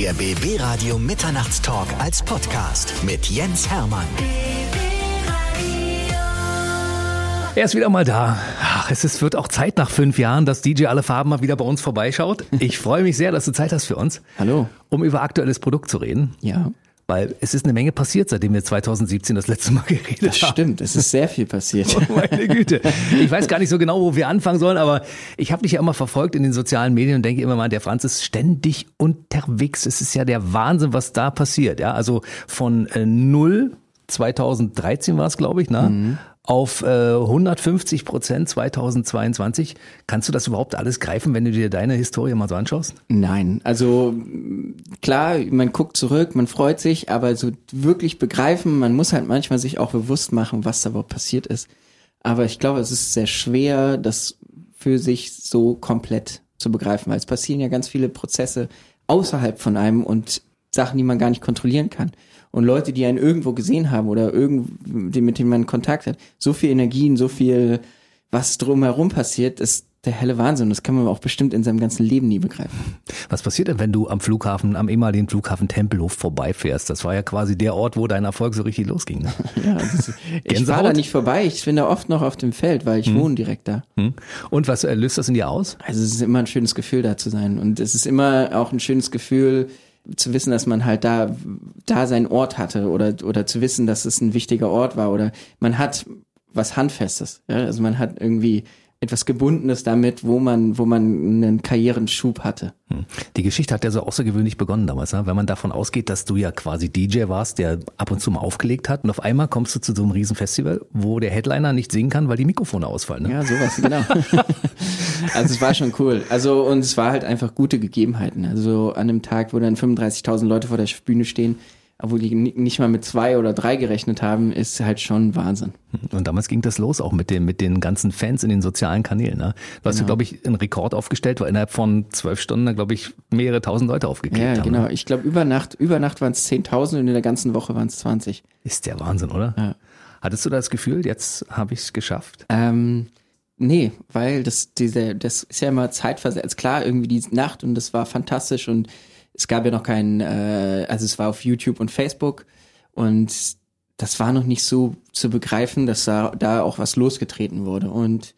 Der BB Radio Mitternachtstalk als Podcast mit Jens Hermann. Er ist wieder mal da. Ach, es ist, wird auch Zeit nach fünf Jahren, dass DJ Alle Farben mal wieder bei uns vorbeischaut. Ich freue mich sehr, dass du Zeit hast für uns. Hallo. Um über aktuelles Produkt zu reden. Ja. Weil es ist eine Menge passiert, seitdem wir 2017 das letzte Mal geredet Das haben. stimmt, es ist sehr viel passiert. Oh, meine Güte. Ich weiß gar nicht so genau, wo wir anfangen sollen, aber ich habe dich ja immer verfolgt in den sozialen Medien und denke immer mal, der Franz ist ständig unterwegs. Es ist ja der Wahnsinn, was da passiert. Ja, also von äh, null 2013 war es, glaube ich, ne? Auf äh, 150 Prozent 2022. Kannst du das überhaupt alles greifen, wenn du dir deine Historie mal so anschaust? Nein, also klar, man guckt zurück, man freut sich, aber so wirklich begreifen, man muss halt manchmal sich auch bewusst machen, was da überhaupt passiert ist. Aber ich glaube, es ist sehr schwer, das für sich so komplett zu begreifen, weil es passieren ja ganz viele Prozesse außerhalb von einem und Sachen, die man gar nicht kontrollieren kann. Und Leute, die einen irgendwo gesehen haben oder irgendwie, mit denen man Kontakt hat, so viel Energien, so viel, was drumherum passiert, ist der helle Wahnsinn. Das kann man auch bestimmt in seinem ganzen Leben nie begreifen. Was passiert denn, wenn du am Flughafen, am ehemaligen Flughafen Tempelhof vorbeifährst? Das war ja quasi der Ort, wo dein Erfolg so richtig losging. Ne? Ja, ist, ich fahre da nicht vorbei. Ich bin da oft noch auf dem Feld, weil ich wohne direkt da. Hm? Und was äh, löst das in dir aus? Also es ist immer ein schönes Gefühl, da zu sein. Und es ist immer auch ein schönes Gefühl, zu wissen, dass man halt da, da seinen Ort hatte oder, oder zu wissen, dass es ein wichtiger Ort war oder man hat was Handfestes. Ja? Also man hat irgendwie etwas Gebundenes damit, wo man, wo man einen Karrierenschub hatte. Hm. Die Geschichte hat ja so außergewöhnlich begonnen damals, ne? wenn man davon ausgeht, dass du ja quasi DJ warst, der ab und zu mal aufgelegt hat und auf einmal kommst du zu so einem Riesenfestival, wo der Headliner nicht singen kann, weil die Mikrofone ausfallen. Ne? Ja, sowas, genau. also es war schon cool. Also und es war halt einfach gute Gegebenheiten. Also an einem Tag, wo dann 35.000 Leute vor der Bühne stehen, obwohl die ni- nicht mal mit zwei oder drei gerechnet haben, ist halt schon Wahnsinn. Und damals ging das los auch mit den, mit den ganzen Fans in den sozialen Kanälen. Ne? Du hast, Genau. glaube ich, einen Rekord aufgestellt, weil innerhalb von zwölf Stunden, glaube ich, mehrere tausend Leute aufgeklebt Ja, haben. genau. Ne? Ich glaube, über Nacht, über Nacht waren es 10.000 und in der ganzen Woche waren es 20. Ist der Wahnsinn, oder? Ja. Hattest du das Gefühl, jetzt habe ich es geschafft? Ähm, nee, weil das, diese, das ist ja immer zeitversetzt. Klar, irgendwie die Nacht und das war fantastisch und es gab ja noch keinen, äh, also es war auf YouTube und Facebook und das war noch nicht so zu begreifen, dass da, da auch was losgetreten wurde. Und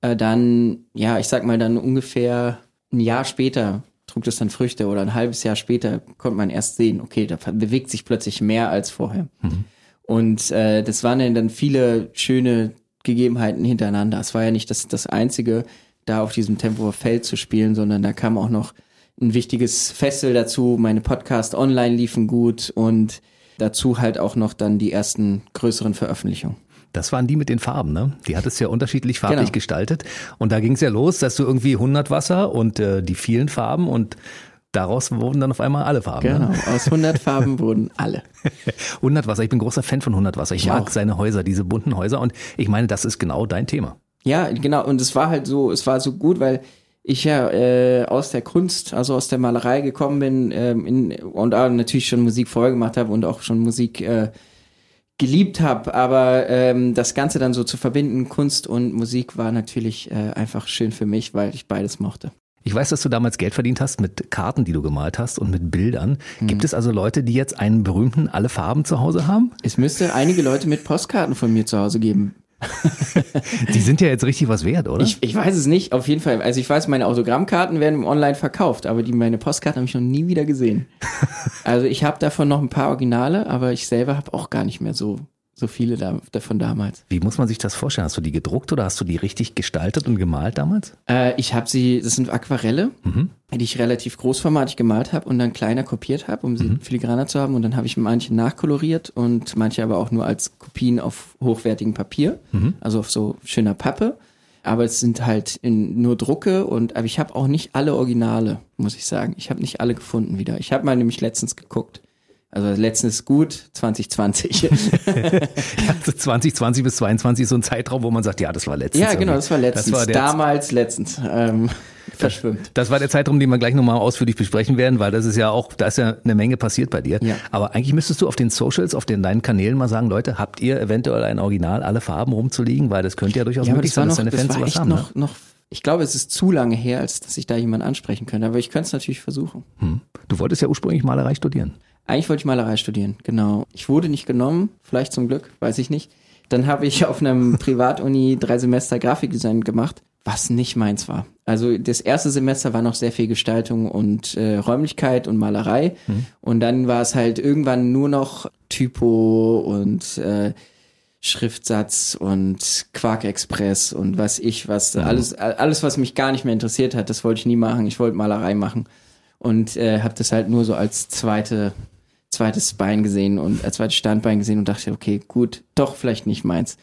äh, dann, ja, ich sag mal, dann ungefähr ein Jahr später trug das dann Früchte oder ein halbes Jahr später konnte man erst sehen, okay, da bewegt sich plötzlich mehr als vorher. Und äh, das waren dann viele schöne Gegebenheiten hintereinander. Es war ja nicht das, das einzige, da auf diesem Tempo Feld zu spielen, sondern da kam auch noch ein wichtiges Festival dazu. Meine Podcast online liefen gut und dazu halt auch noch dann die ersten größeren Veröffentlichungen. Das waren die mit den Farben, ne? Die hattest ja unterschiedlich farblich Genau. gestaltet. Und da ging es ja los, dass du irgendwie 100 Wasser und äh, die vielen Farben und daraus wurden dann auf einmal alle Farben. Genau, Ne? aus 100 Farben wurden alle. 100 Wasser, ich bin großer Fan von 100 Wasser. Ich, Ich mag auch. seine Häuser, diese bunten Häuser. Und ich meine, das ist genau dein Thema. Ja, genau. Und es war halt so, es war so gut, weil ich ja äh, aus der Kunst, also aus der Malerei gekommen bin ähm, in, und auch natürlich schon Musik vorher gemacht habe und auch schon Musik äh, geliebt habe. Aber ähm, das Ganze dann so zu verbinden, Kunst und Musik, war natürlich äh, einfach schön für mich, weil ich beides mochte. Ich weiß, dass du damals Geld verdient hast mit Karten, die du gemalt hast und mit Bildern. Gibt es also Leute, die jetzt einen berühmten alle Farben zu Hause haben? Es müsste einige Leute mit Postkarten von mir zu Hause geben. Die sind ja jetzt richtig was wert, oder? Ich, ich weiß es nicht, auf jeden Fall. Also ich weiß, meine Autogrammkarten werden online verkauft, aber die meine Postkarten habe ich noch nie wieder gesehen. Also ich habe davon noch ein paar Originale, aber ich selber habe auch gar nicht mehr so so viele da, davon damals. Wie muss man sich das vorstellen? Hast du die gedruckt oder hast du die richtig gestaltet und gemalt damals? Äh, ich habe sie, das sind Aquarelle, die ich relativ großformatig gemalt habe und dann kleiner kopiert habe, um sie filigraner zu haben. Und dann habe ich manche nachkoloriert und manche aber auch nur als Kopien auf hochwertigem Papier, also auf so schöner Pappe. Aber es sind halt in, nur Drucke und aber ich habe auch nicht alle Originale, muss ich sagen. Ich habe nicht alle gefunden wieder. Ich habe mal nämlich letztens geguckt. Also letztens gut, 2020. Ja, also 2020 bis 22 ist so ein Zeitraum, wo man sagt, ja, das war letztens. ja, genau, das war letztens. Das war Damals letztens. Ähm, verschwimmt. das war der Zeitraum, den wir gleich nochmal ausführlich besprechen werden, weil das ist ja auch, da ist ja eine Menge passiert bei dir. Ja. Aber eigentlich müsstest du auf den Socials, auf den deinen Kanälen mal sagen, Leute, habt ihr eventuell ein Original, alle Farben rumzuliegen, weil das könnte ja durchaus Ja, möglich das war sein, noch, dass deine das Fans war sowas echt haben. noch, ne? noch ich glaube, es ist zu lange her, als dass ich da jemanden ansprechen könnte. Aber ich könnte es natürlich versuchen. Hm. Du wolltest ja ursprünglich Malerei studieren. Eigentlich wollte ich Malerei studieren, genau. Ich wurde nicht genommen, vielleicht zum Glück, weiß ich nicht. Dann habe ich auf einem Privatuni drei Semester Grafikdesign gemacht, was nicht meins war. Also das erste Semester war noch sehr viel Gestaltung und äh, Räumlichkeit und Malerei. Mhm. Und dann war es halt irgendwann nur noch Typo und äh, Schriftsatz und Quark Express und was ich was mhm. alles alles was mich gar nicht mehr interessiert hat, das wollte ich nie machen. Ich wollte Malerei machen und äh, habe das halt nur so als zweite zweites Bein gesehen und als zweites Standbein gesehen und dachte, okay, gut, doch vielleicht nicht meins.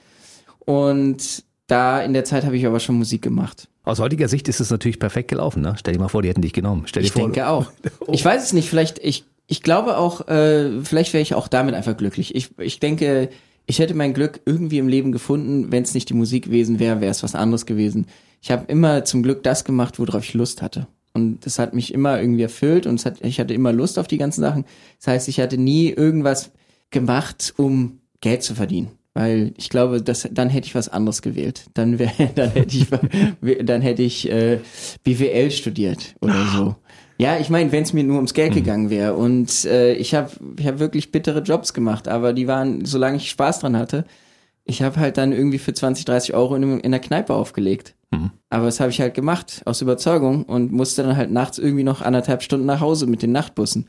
Und da in der Zeit habe ich aber schon Musik gemacht. Aus heutiger Sicht ist es natürlich perfekt gelaufen, ne? Stell dir mal vor, die hätten dich genommen. Stell dir ich vor, denke auch. Oh. Ich weiß es nicht, vielleicht, ich, ich glaube auch, äh, vielleicht wäre ich auch damit einfach glücklich. Ich, ich denke, ich hätte mein Glück irgendwie im Leben gefunden, wenn es nicht die Musik gewesen wäre, wäre es was anderes gewesen. Ich habe immer zum Glück das gemacht, worauf ich Lust hatte. Und das hat mich immer irgendwie erfüllt und hat, ich hatte immer Lust auf die ganzen Sachen. Das heißt, ich hatte nie irgendwas gemacht, um Geld zu verdienen. Weil ich glaube, dass, dann hätte ich was anderes gewählt. Dann wäre, dann hätte ich, dann hätte ich äh, BWL studiert oder so. Ja, ich meine, wenn es mir nur ums Geld mhm. gegangen wäre. Und äh, ich habe ich hab wirklich bittere Jobs gemacht, aber die waren, solange ich Spaß dran hatte, ich habe halt dann irgendwie für 20, 30 Euro in, in der Kneipe aufgelegt. Mhm. Aber das habe ich halt gemacht, aus Überzeugung und musste dann halt nachts irgendwie noch anderthalb Stunden nach Hause mit den Nachtbussen.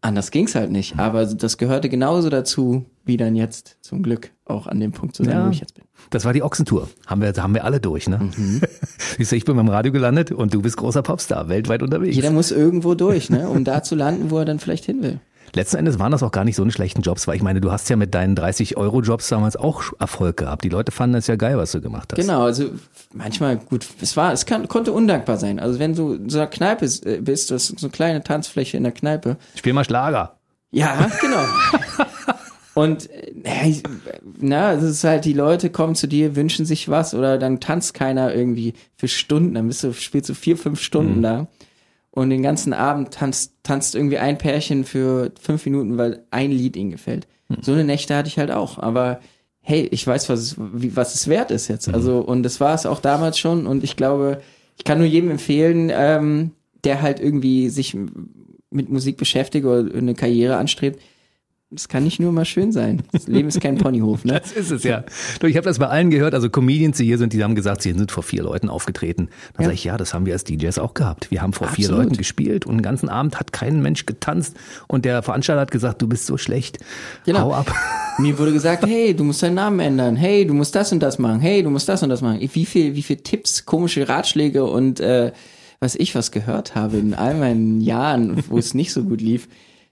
Anders ging's halt nicht, mhm. aber das gehörte genauso dazu, wie dann jetzt zum Glück auch an dem Punkt zu sein, ja, wo ich jetzt bin. Das war die Ochsentour. Haben wir, haben wir alle durch, ne? Mhm. Siehst du, ich bin beim Radio gelandet und du bist großer Popstar, weltweit unterwegs. Jeder muss irgendwo durch, ne? Um da zu landen, wo er dann vielleicht hin will. Letzten Endes waren das auch gar nicht so eine schlechten Jobs, weil ich meine, du hast ja mit deinen 30-Euro-Jobs damals auch Erfolg gehabt. Die Leute fanden es ja geil, was du gemacht hast. Genau, also manchmal, gut, es war, es kann, konnte undankbar sein. Also wenn du in so einer Kneipe äh, bist, das ist so eine kleine Tanzfläche in der Kneipe. Spiel mal Schlager. Ja, genau. Und äh, na, es ist halt, die Leute kommen zu dir, wünschen sich was oder dann tanzt keiner irgendwie für Stunden, dann bist du, spielst du vier, fünf Stunden mhm. da und den ganzen Abend tanzt, tanzt irgendwie ein Pärchen für fünf Minuten, weil ein Lied ihnen gefällt. Mhm. So eine Nächte hatte ich halt auch, aber hey, ich weiß, was es, wie, was es wert ist jetzt. Mhm. Also, und das war es auch damals schon und ich glaube, ich kann nur jedem empfehlen, ähm, der halt irgendwie sich mit Musik beschäftigt oder eine Karriere anstrebt, das kann nicht nur mal schön sein. Das Leben ist kein Ponyhof, ne? Das ist es ja. Du, ich habe das bei allen gehört, also Comedians, die hier sind, die haben gesagt, sie sind vor vier Leuten aufgetreten. Dann ja. sage ich, ja, das haben wir als DJs auch gehabt. Wir haben vor Absolut. vier Leuten gespielt und den ganzen Abend hat kein Mensch getanzt und der Veranstalter hat gesagt, du bist so schlecht. Genau. Hau ab. Mir wurde gesagt, hey, du musst deinen Namen ändern. Hey, du musst das und das machen. Hey, du musst das und das machen. Wie viel, wie viel Tipps, komische Ratschläge und äh, was ich was gehört habe in all meinen Jahren, wo es nicht so gut lief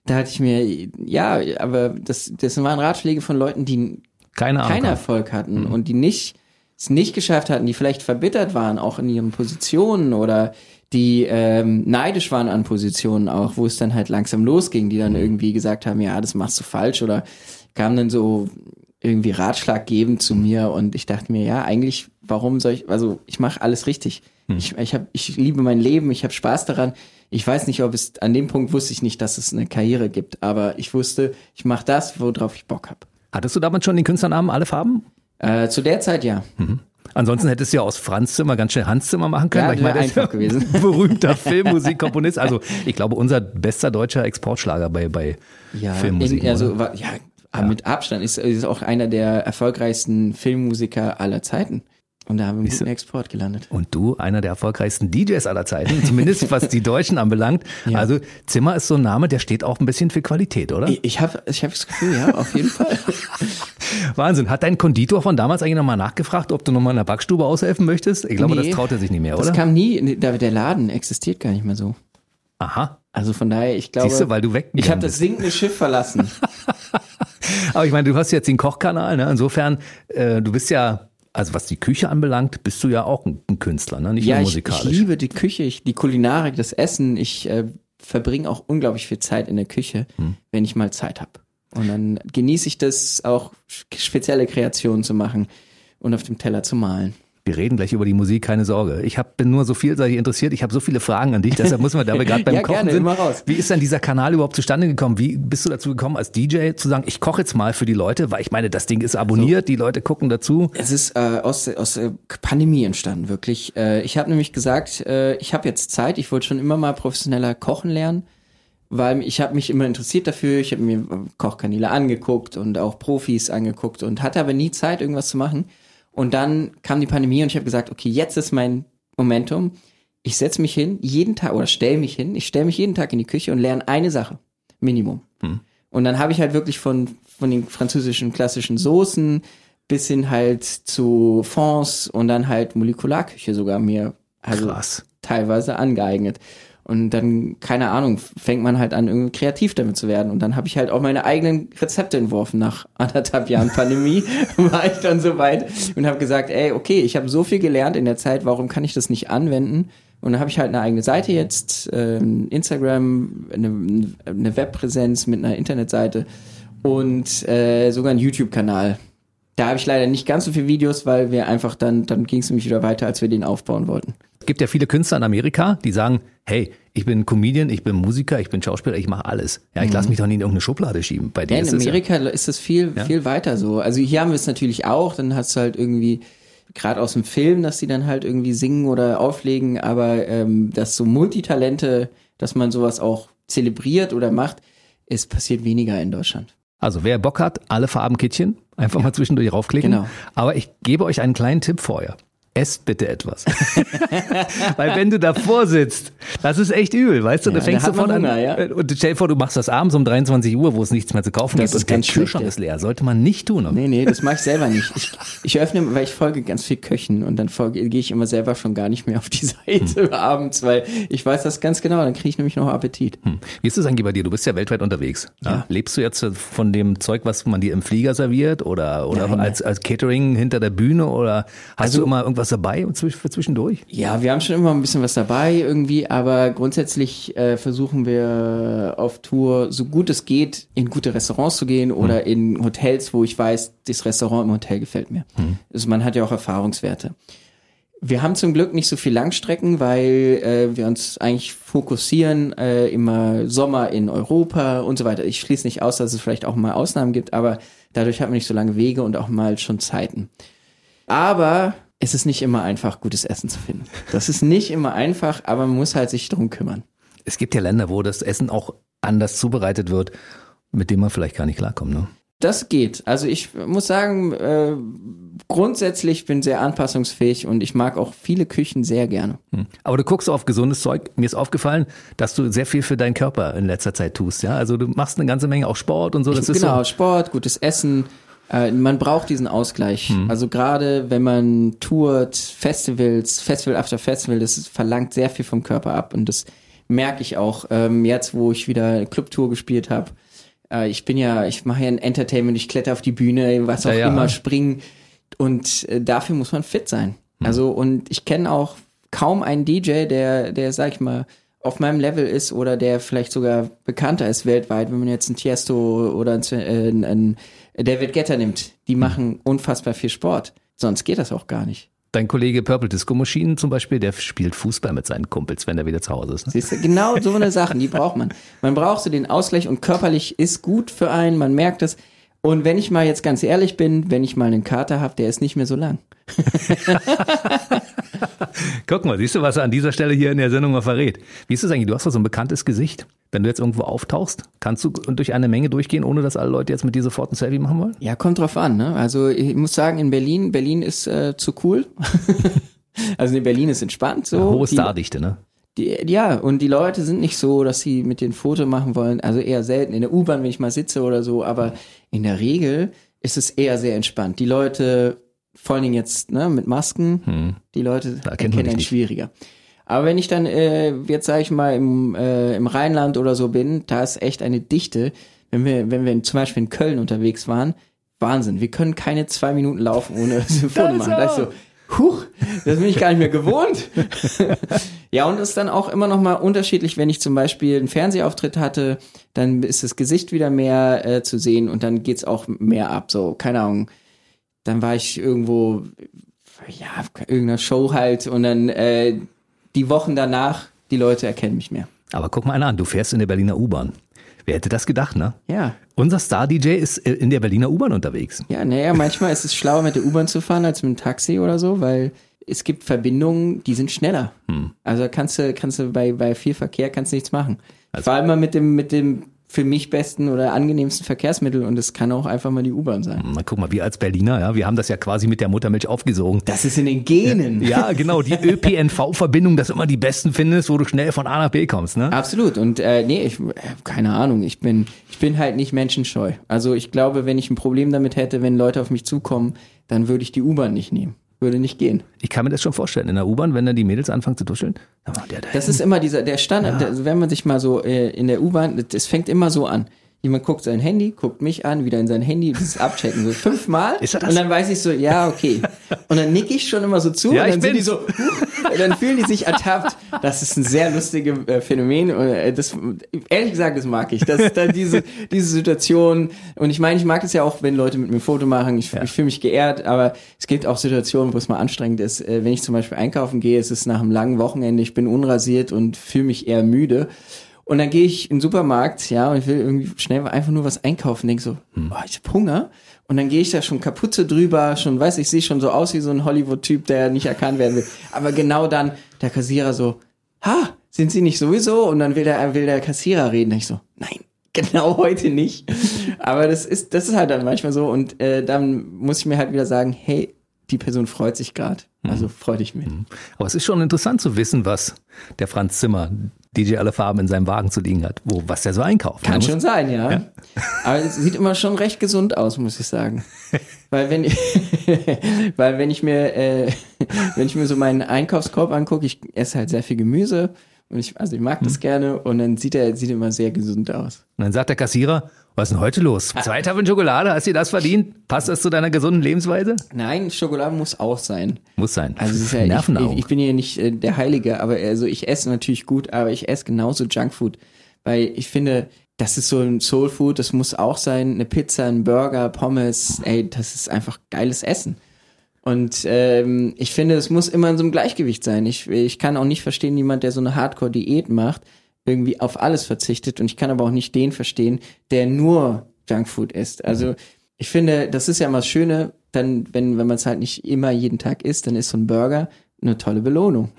da hatte ich mir, ja, aber das, das waren Ratschläge von Leuten, die keine keinen Erfolg hatten mhm. und die nicht es nicht geschafft hatten, die vielleicht verbittert waren, auch in ihren Positionen oder die ähm, neidisch waren an Positionen auch, wo es dann halt langsam losging, die dann mhm. irgendwie gesagt haben, ja, das machst du falsch oder kamen dann so irgendwie Ratschlag geben zu mir und ich dachte mir, ja, eigentlich, warum soll ich, also ich mache alles richtig. Mhm. Ich, ich, hab, ich liebe mein Leben, ich habe Spaß daran ich weiß nicht, ob es an dem Punkt wusste ich nicht, dass es eine Karriere gibt, aber ich wusste, ich mache das, worauf ich Bock habe. Hattest du damals schon den Künstlernamen alle Farben? Äh, zu der Zeit ja. Mhm. Ansonsten hättest du ja aus Franz Zimmer ganz schnell Hans Zimmer machen können. Ja, ich meine, einfach gewesen. berühmter Filmmusikkomponist. Also ich glaube, unser bester deutscher Exportschlager bei, bei ja, Filmmusik. In, also, ja, ja, mit Abstand ist, ist auch einer der erfolgreichsten Filmmusiker aller Zeiten. Und da haben wir einen guten Export gelandet. Und du, einer der erfolgreichsten DJs aller Zeiten, zumindest was die Deutschen anbelangt. Ja. Also Zimmer ist so ein Name, der steht auch ein bisschen für Qualität, oder? Ich, ich habe ich hab das Gefühl, ja, auf jeden Fall. Wahnsinn. Hat dein Konditor von damals eigentlich nochmal nachgefragt, ob du nochmal in der Backstube aushelfen möchtest? Ich glaube, nee, das traut er sich nicht mehr, oder? Das kam nie. Der Laden existiert gar nicht mehr so. Aha. Also von daher, ich glaube. Siehst du, weil du weg Ich habe das sinkende Schiff verlassen. Aber ich meine, du hast jetzt den Kochkanal, ne? Insofern, äh, du bist ja also was die Küche anbelangt, bist du ja auch ein, Künstler, ne? nicht ja, nur musikalisch. Ich, ich liebe die Küche, ich, die Kulinarik, das Essen. Ich äh, verbringe auch unglaublich viel Zeit in der Küche, hm. wenn ich mal Zeit habe. Und dann genieße ich das auch, spezielle Kreationen zu machen und auf dem Teller zu malen. Wir reden gleich über die Musik, keine Sorge. Ich hab, bin nur so vielseitig interessiert, ich habe so viele Fragen an dich, deshalb muss man da wir gerade beim Ja, Kochen gerne, sind. Wie ist denn dieser Kanal überhaupt zustande gekommen? Wie bist du dazu gekommen, als DJ zu sagen, ich koche jetzt mal für die Leute? Weil ich meine, das Ding ist abonniert, die Leute gucken dazu. Es ist äh, aus, aus der Pandemie entstanden, wirklich. Äh, ich habe nämlich gesagt, äh, ich habe jetzt Zeit, ich wollte schon immer mal professioneller kochen lernen, weil ich habe mich immer interessiert dafür, ich habe mir äh, Kochkanäle angeguckt und auch Profis angeguckt und hatte aber nie Zeit, irgendwas zu machen. Und dann kam die Pandemie und ich habe gesagt, okay, jetzt ist mein Momentum. Ich setze mich hin, jeden Tag, oder stelle mich hin, ich stelle mich jeden Tag in die Küche und lerne eine Sache. Minimum. Und dann habe ich halt wirklich von, von den französischen klassischen Soßen bis hin halt zu Fonds und dann halt Molekularküche sogar mir also Krass. teilweise angeeignet. Und dann, keine Ahnung, fängt man halt an, irgendwie kreativ damit zu werden. Und dann habe ich halt auch meine eigenen Rezepte entworfen. Nach anderthalb Jahren Pandemie war ich dann so weit und habe gesagt, ey, okay, ich habe so viel gelernt in der Zeit, warum kann ich das nicht anwenden? Und dann habe ich halt eine eigene Seite jetzt, ähm, Instagram, eine, eine Webpräsenz mit einer Internetseite und äh, sogar einen YouTube-Kanal. Da habe ich leider nicht ganz so viele Videos, weil wir einfach dann, dann ging es nämlich wieder weiter, als wir den aufbauen wollten. Es gibt ja viele Künstler in Amerika, die sagen, hey, ich bin Comedian, ich bin Musiker, ich bin Schauspieler, ich mache alles. Ja, ich lasse mich doch nie in irgendeine Schublade schieben. Bei dir Ja, in ist es ja, Amerika ist das viel, viel weiter so. Also hier haben wir es natürlich auch, dann hast du halt irgendwie, gerade aus dem Film, dass die dann halt irgendwie singen oder auflegen, aber ähm, dass so Multitalente, dass man sowas auch zelebriert oder macht, es passiert weniger in Deutschland. also wer Bock hat, alle Farbenkittchen, einfach mal zwischendurch raufklicken. Genau. Aber ich gebe euch einen kleinen Tipp vorher. Esst bitte etwas. Weil wenn du davor sitzt, das ist echt übel, weißt du? Ja, du fängst da hat man sofort Hunger, an. ja. Und stell dir vor, du machst das abends um 23 Uhr, wo es nichts mehr zu kaufen Das gibt ist und der ganz schlecht, Kühlschrank ist leer. Sollte man nicht tun. Nee, nee, das mache ich selber nicht. Ich, ich öffne, weil ich folge ganz viel Köchen und dann folge, gehe ich immer selber schon gar nicht mehr auf die Seite abends, weil ich weiß das ganz genau, dann kriege ich nämlich noch Appetit. Hm. Wie ist es eigentlich bei dir? Du bist ja weltweit unterwegs. Ja. Lebst du jetzt von dem Zeug, was man dir im Flieger serviert oder, oder Nein, als, als Catering hinter der Bühne oder hast Also- du immer irgendwas dabei zwisch- für zwischendurch? Ja, wir haben schon immer ein bisschen was dabei irgendwie, aber grundsätzlich äh, versuchen wir auf Tour, so gut es geht, in gute Restaurants zu gehen oder in Hotels, wo ich weiß, das Restaurant im Hotel gefällt mir. Also man hat ja auch Erfahrungswerte. Wir haben zum Glück nicht so viel Langstrecken, weil äh, wir uns eigentlich fokussieren, äh, immer Sommer in Europa und so weiter. Ich schließe nicht aus, dass es vielleicht auch mal Ausnahmen gibt, aber dadurch hat man nicht so lange Wege und auch mal schon Zeiten. Aber es ist nicht immer einfach, gutes Essen zu finden. Das ist nicht immer einfach, aber man muss halt sich drum kümmern. Es gibt ja Länder, wo das Essen auch anders zubereitet wird, mit dem man vielleicht gar nicht klarkommt. Ne? Das geht. Also ich muss sagen, äh, grundsätzlich bin sehr anpassungsfähig und ich mag auch viele Küchen sehr gerne. Hm. Aber du guckst auf gesundes Zeug. Mir ist aufgefallen, dass du sehr viel für deinen Körper in letzter Zeit tust. Ja, also du machst eine ganze Menge auch Sport und so. Das ist genau, so. Sport, gutes Essen. Äh, man braucht diesen Ausgleich. Also gerade wenn man tourt, Festivals, Festival after Festival, das verlangt sehr viel vom Körper ab und das merke ich auch ähm, jetzt, wo ich wieder Clubtour gespielt habe. Äh, ich bin ja, ich mache ja ein Entertainment, ich kletter auf die Bühne, was auch Ja, ja. immer, springen und äh, dafür muss man fit sein. Also und ich kenne auch kaum einen DJ, der, der sag ich mal auf meinem Level ist oder der vielleicht sogar bekannter ist weltweit, wenn man jetzt ein Tiesto oder ein, äh, ein David Guetta nimmt. Die machen unfassbar viel Sport. Sonst geht das auch gar nicht. Dein Kollege Purple Disco Machine zum Beispiel, der spielt Fußball mit seinen Kumpels, wenn er wieder zu Hause ist. Ne? Siehst du, genau so eine Sachen, die braucht man. Man braucht so den Ausgleich und körperlich ist gut für einen, man merkt es. Und wenn ich mal jetzt ganz ehrlich bin, wenn ich mal einen Kater habe, der ist nicht mehr so lang. Guck mal, siehst du, was er an dieser Stelle hier in der Sendung mal verrät? Wie ist es eigentlich? Du hast doch so ein bekanntes Gesicht. Wenn du jetzt irgendwo auftauchst, kannst du durch eine Menge durchgehen, ohne dass alle Leute jetzt mit dir sofort ein Selfie machen wollen? Ja, kommt drauf an. Ne? Also ich muss sagen, in Berlin, Berlin ist äh, zu cool. also in Berlin ist entspannt so. Hohe Die- Stardichte, ne? Die, ja, und die Leute sind nicht so, dass sie mit den Foto machen wollen. Also eher selten in der U-Bahn, wenn ich mal sitze oder so. Aber in der Regel ist es eher sehr entspannt. Die Leute, vor allen Dingen jetzt ne, mit Masken, die Leute Hm. Da erkennen einen schwieriger. Aber wenn ich dann äh, jetzt sage ich mal im, äh, im Rheinland oder so bin, da ist echt eine Dichte. Wenn wir, wenn wir zum Beispiel in Köln unterwegs waren, Wahnsinn. Wir können keine zwei Minuten laufen, ohne dass wir Foto machen. Da ist so, huch, das bin ich gar nicht mehr gewohnt. ja, und es ist dann auch immer noch mal unterschiedlich, wenn ich zum Beispiel einen Fernsehauftritt hatte, dann ist das Gesicht wieder mehr äh, zu sehen und dann geht's auch mehr ab. So, keine Ahnung. Dann war ich irgendwo ja, irgendeiner Show halt und dann äh, die Wochen danach, die Leute erkennen mich mehr. Aber guck mal einer an, du fährst in der Berliner U-Bahn. Wer hätte das gedacht, ne? Ja. Unser Star-DJ ist äh, in der Berliner U-Bahn unterwegs. Ja, naja, manchmal ist es schlauer mit der U-Bahn zu fahren als mit dem Taxi oder so, weil es gibt Verbindungen, die sind schneller. Hm. Also kannst du, kannst du bei, bei viel Verkehr kannst du nichts machen. ich fahre immer mit dem, mit dem für mich besten oder angenehmsten Verkehrsmittel und es kann auch einfach mal die U-Bahn sein. Na, guck mal, wir als Berliner, ja, wir haben das ja quasi mit der Muttermilch aufgesogen. Das ist in den Genen. Ja, genau, die ÖPNV-Verbindung, dass du immer die besten findest, wo du schnell von A nach B kommst, ne? Absolut. Und äh, nee, ich äh, keine Ahnung, ich bin, ich bin halt nicht menschenscheu. Also ich glaube, wenn ich ein Problem damit hätte, wenn Leute auf mich zukommen, dann würde ich die U-Bahn nicht nehmen. Würde nicht gehen. Ich kann mir das schon vorstellen. In der U-Bahn, wenn dann die Mädels anfangen zu duscheln, dann macht der da Das ist immer dieser, der Standard, Ja. der, wenn man sich mal so äh, in der U-Bahn, das fängt immer so an. Jemand guckt sein Handy, guckt mich an, wieder in sein Handy, dieses Abchecken, so fünfmal. Ist er das? Und dann weiß ich so, ja, okay. Und dann nick ich schon immer so zu Ja, und ich dann sind die bin's. so, huch, dann fühlen die sich ertappt. Das ist ein sehr lustiges äh, Phänomen. Und, äh, das, ehrlich gesagt, das mag ich. Das, dann diese, diese Situation. Und ich meine, ich mag es ja auch, wenn Leute mit mir ein Foto machen. Ich, ich fühle mich geehrt, aber es gibt auch Situationen, wo es mal anstrengend ist. Äh, wenn ich zum Beispiel einkaufen gehe, es ist nach einem langen Wochenende, ich bin unrasiert und fühle mich eher müde. Und dann gehe ich in den Supermarkt, ja, und ich will irgendwie schnell einfach nur was einkaufen, denk so, Hm. oh, ich hab Hunger. Und dann gehe ich da schon Kapuze drüber, schon, weiß ich, sehe schon so aus wie so ein Hollywood-Typ, der nicht erkannt werden will. Aber genau dann der Kassierer so, ha, sind Sie nicht sowieso? Und dann will der, will der Kassierer reden. Und ich so, nein, genau heute nicht. Aber das ist, das ist halt dann manchmal so. Und äh, dann muss ich mir halt wieder sagen, hey, die Person freut sich gerade. Hm. Also freu dich mit. Aber es ist schon interessant zu wissen, was der Franz Zimmer, DJ Alle Farben, in seinem Wagen zu liegen hat, wo, was der so einkauft. Kann Man schon sein, ja. Aber es sieht immer schon recht gesund aus, muss ich sagen. weil wenn ich, weil wenn ich mir, äh, wenn ich mir so meinen Einkaufskorb angucke, ich esse halt sehr viel Gemüse und ich, also ich mag Hm. das gerne und dann sieht er, sieht immer sehr gesund aus. Und dann sagt der Kassierer, was ist denn heute los? Zwei Tafeln Schokolade, hast du dir das verdient? Passt das zu deiner gesunden Lebensweise? Nein, Schokolade muss auch sein. Muss sein. Also es ist ja, ich, ich, ich bin ja nicht äh, der Heilige, aber also ich esse natürlich gut, aber ich esse genauso Junkfood, weil ich finde, das ist so ein Soulfood, das muss auch sein, eine Pizza, ein Burger, Pommes, ey, das ist einfach geiles Essen. Und ähm, ich finde, es muss immer in so einem Gleichgewicht sein. Ich, ich kann auch nicht verstehen, jemand, der so eine Hardcore-Diät macht, irgendwie auf alles verzichtet. Und ich kann aber auch nicht den verstehen, der nur Junkfood isst. Also ich finde, das ist ja immer das Schöne, dann, wenn, wenn man es halt nicht immer jeden Tag isst, dann ist so ein Burger eine tolle Belohnung.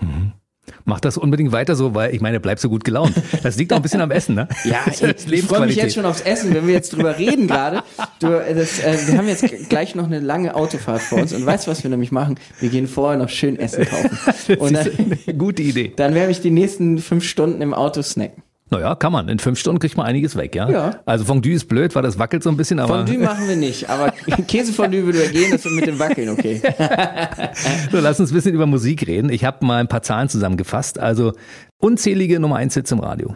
Mach das unbedingt weiter so, weil ich meine, bleib so gut gelaunt. Das liegt auch ein bisschen am Essen, ne? Ja, ich, ich freue mich jetzt schon aufs Essen, wenn wir jetzt drüber reden gerade. Du, äh, das, äh, wir haben jetzt gleich noch eine lange Autofahrt vor uns und weißt du, was wir nämlich machen? Wir gehen vorher noch schön Essen kaufen. Und dann, gute Idee. dann werde ich die nächsten fünf Stunden im Auto snacken. Naja, kann man. In fünf Stunden kriegt man einiges weg, ja? Ja. Also Fondue ist blöd, weil das wackelt so ein bisschen, aber Fondue machen wir nicht, aber Käsefondue würde ja gehen, das wird mit dem Wackeln okay. so, lass uns ein bisschen über Musik reden. Ich habe mal ein paar Zahlen zusammengefasst. Also unzählige Nummer 1 Hits im Radio.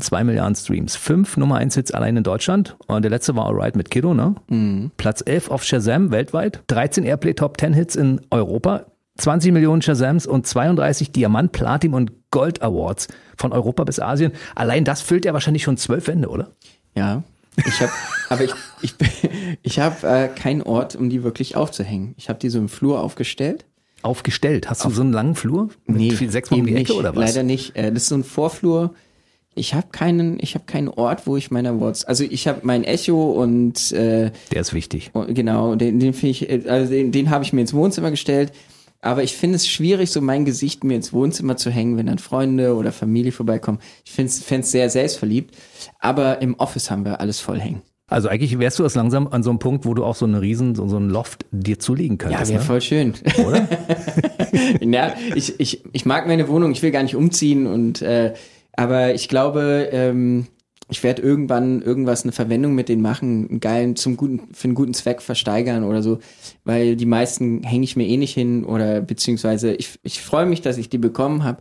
Zwei Milliarden Streams. Fünf Nummer 1 Hits allein in Deutschland. Und der letzte war Alright mit Kiddo, ne? Platz 11 auf Shazam weltweit. 13 Airplay Top 10 Hits in Europa. 20 Millionen Shazams und 32 Diamant, Platin und Gold Awards von Europa bis Asien. Allein das füllt ja wahrscheinlich schon zwölf Wände, oder? Ja, ich habe, aber ich, ich, ich habe äh, keinen Ort, um die wirklich aufzuhängen. Ich habe die so im Flur aufgestellt. Aufgestellt. Hast du so einen langen Flur? Mit viel sechsmal um die Ecke nicht. oder was? Leider nicht. Äh, Das ist so ein Vorflur. Ich habe keinen, ich habe keinen Ort, wo ich meine Awards. Also ich habe mein Echo und äh, Der ist wichtig. genau, den, den finde ich, äh, also den, den habe ich mir ins Wohnzimmer gestellt. Aber ich finde es schwierig, so mein Gesicht mir ins Wohnzimmer zu hängen, wenn dann Freunde oder Familie vorbeikommen. Ich finde es sehr selbstverliebt. Aber im Office haben wir alles voll hängen. Also eigentlich wärst du jetzt langsam an so einem Punkt, wo du auch so eine riesen, so, so ein Loft dir zulegen Ja, könntest. wäre ne? voll schön. Oder? ja, ich, ich, ich mag meine Wohnung, ich will gar nicht umziehen und äh, aber ich glaube, ähm, ich werde irgendwann irgendwas eine Verwendung mit denen machen, einen geilen zum guten für einen guten Zweck versteigern oder so, weil die meisten hänge ich mir eh nicht hin oder beziehungsweise ich, ich freue mich, dass ich die bekommen habe,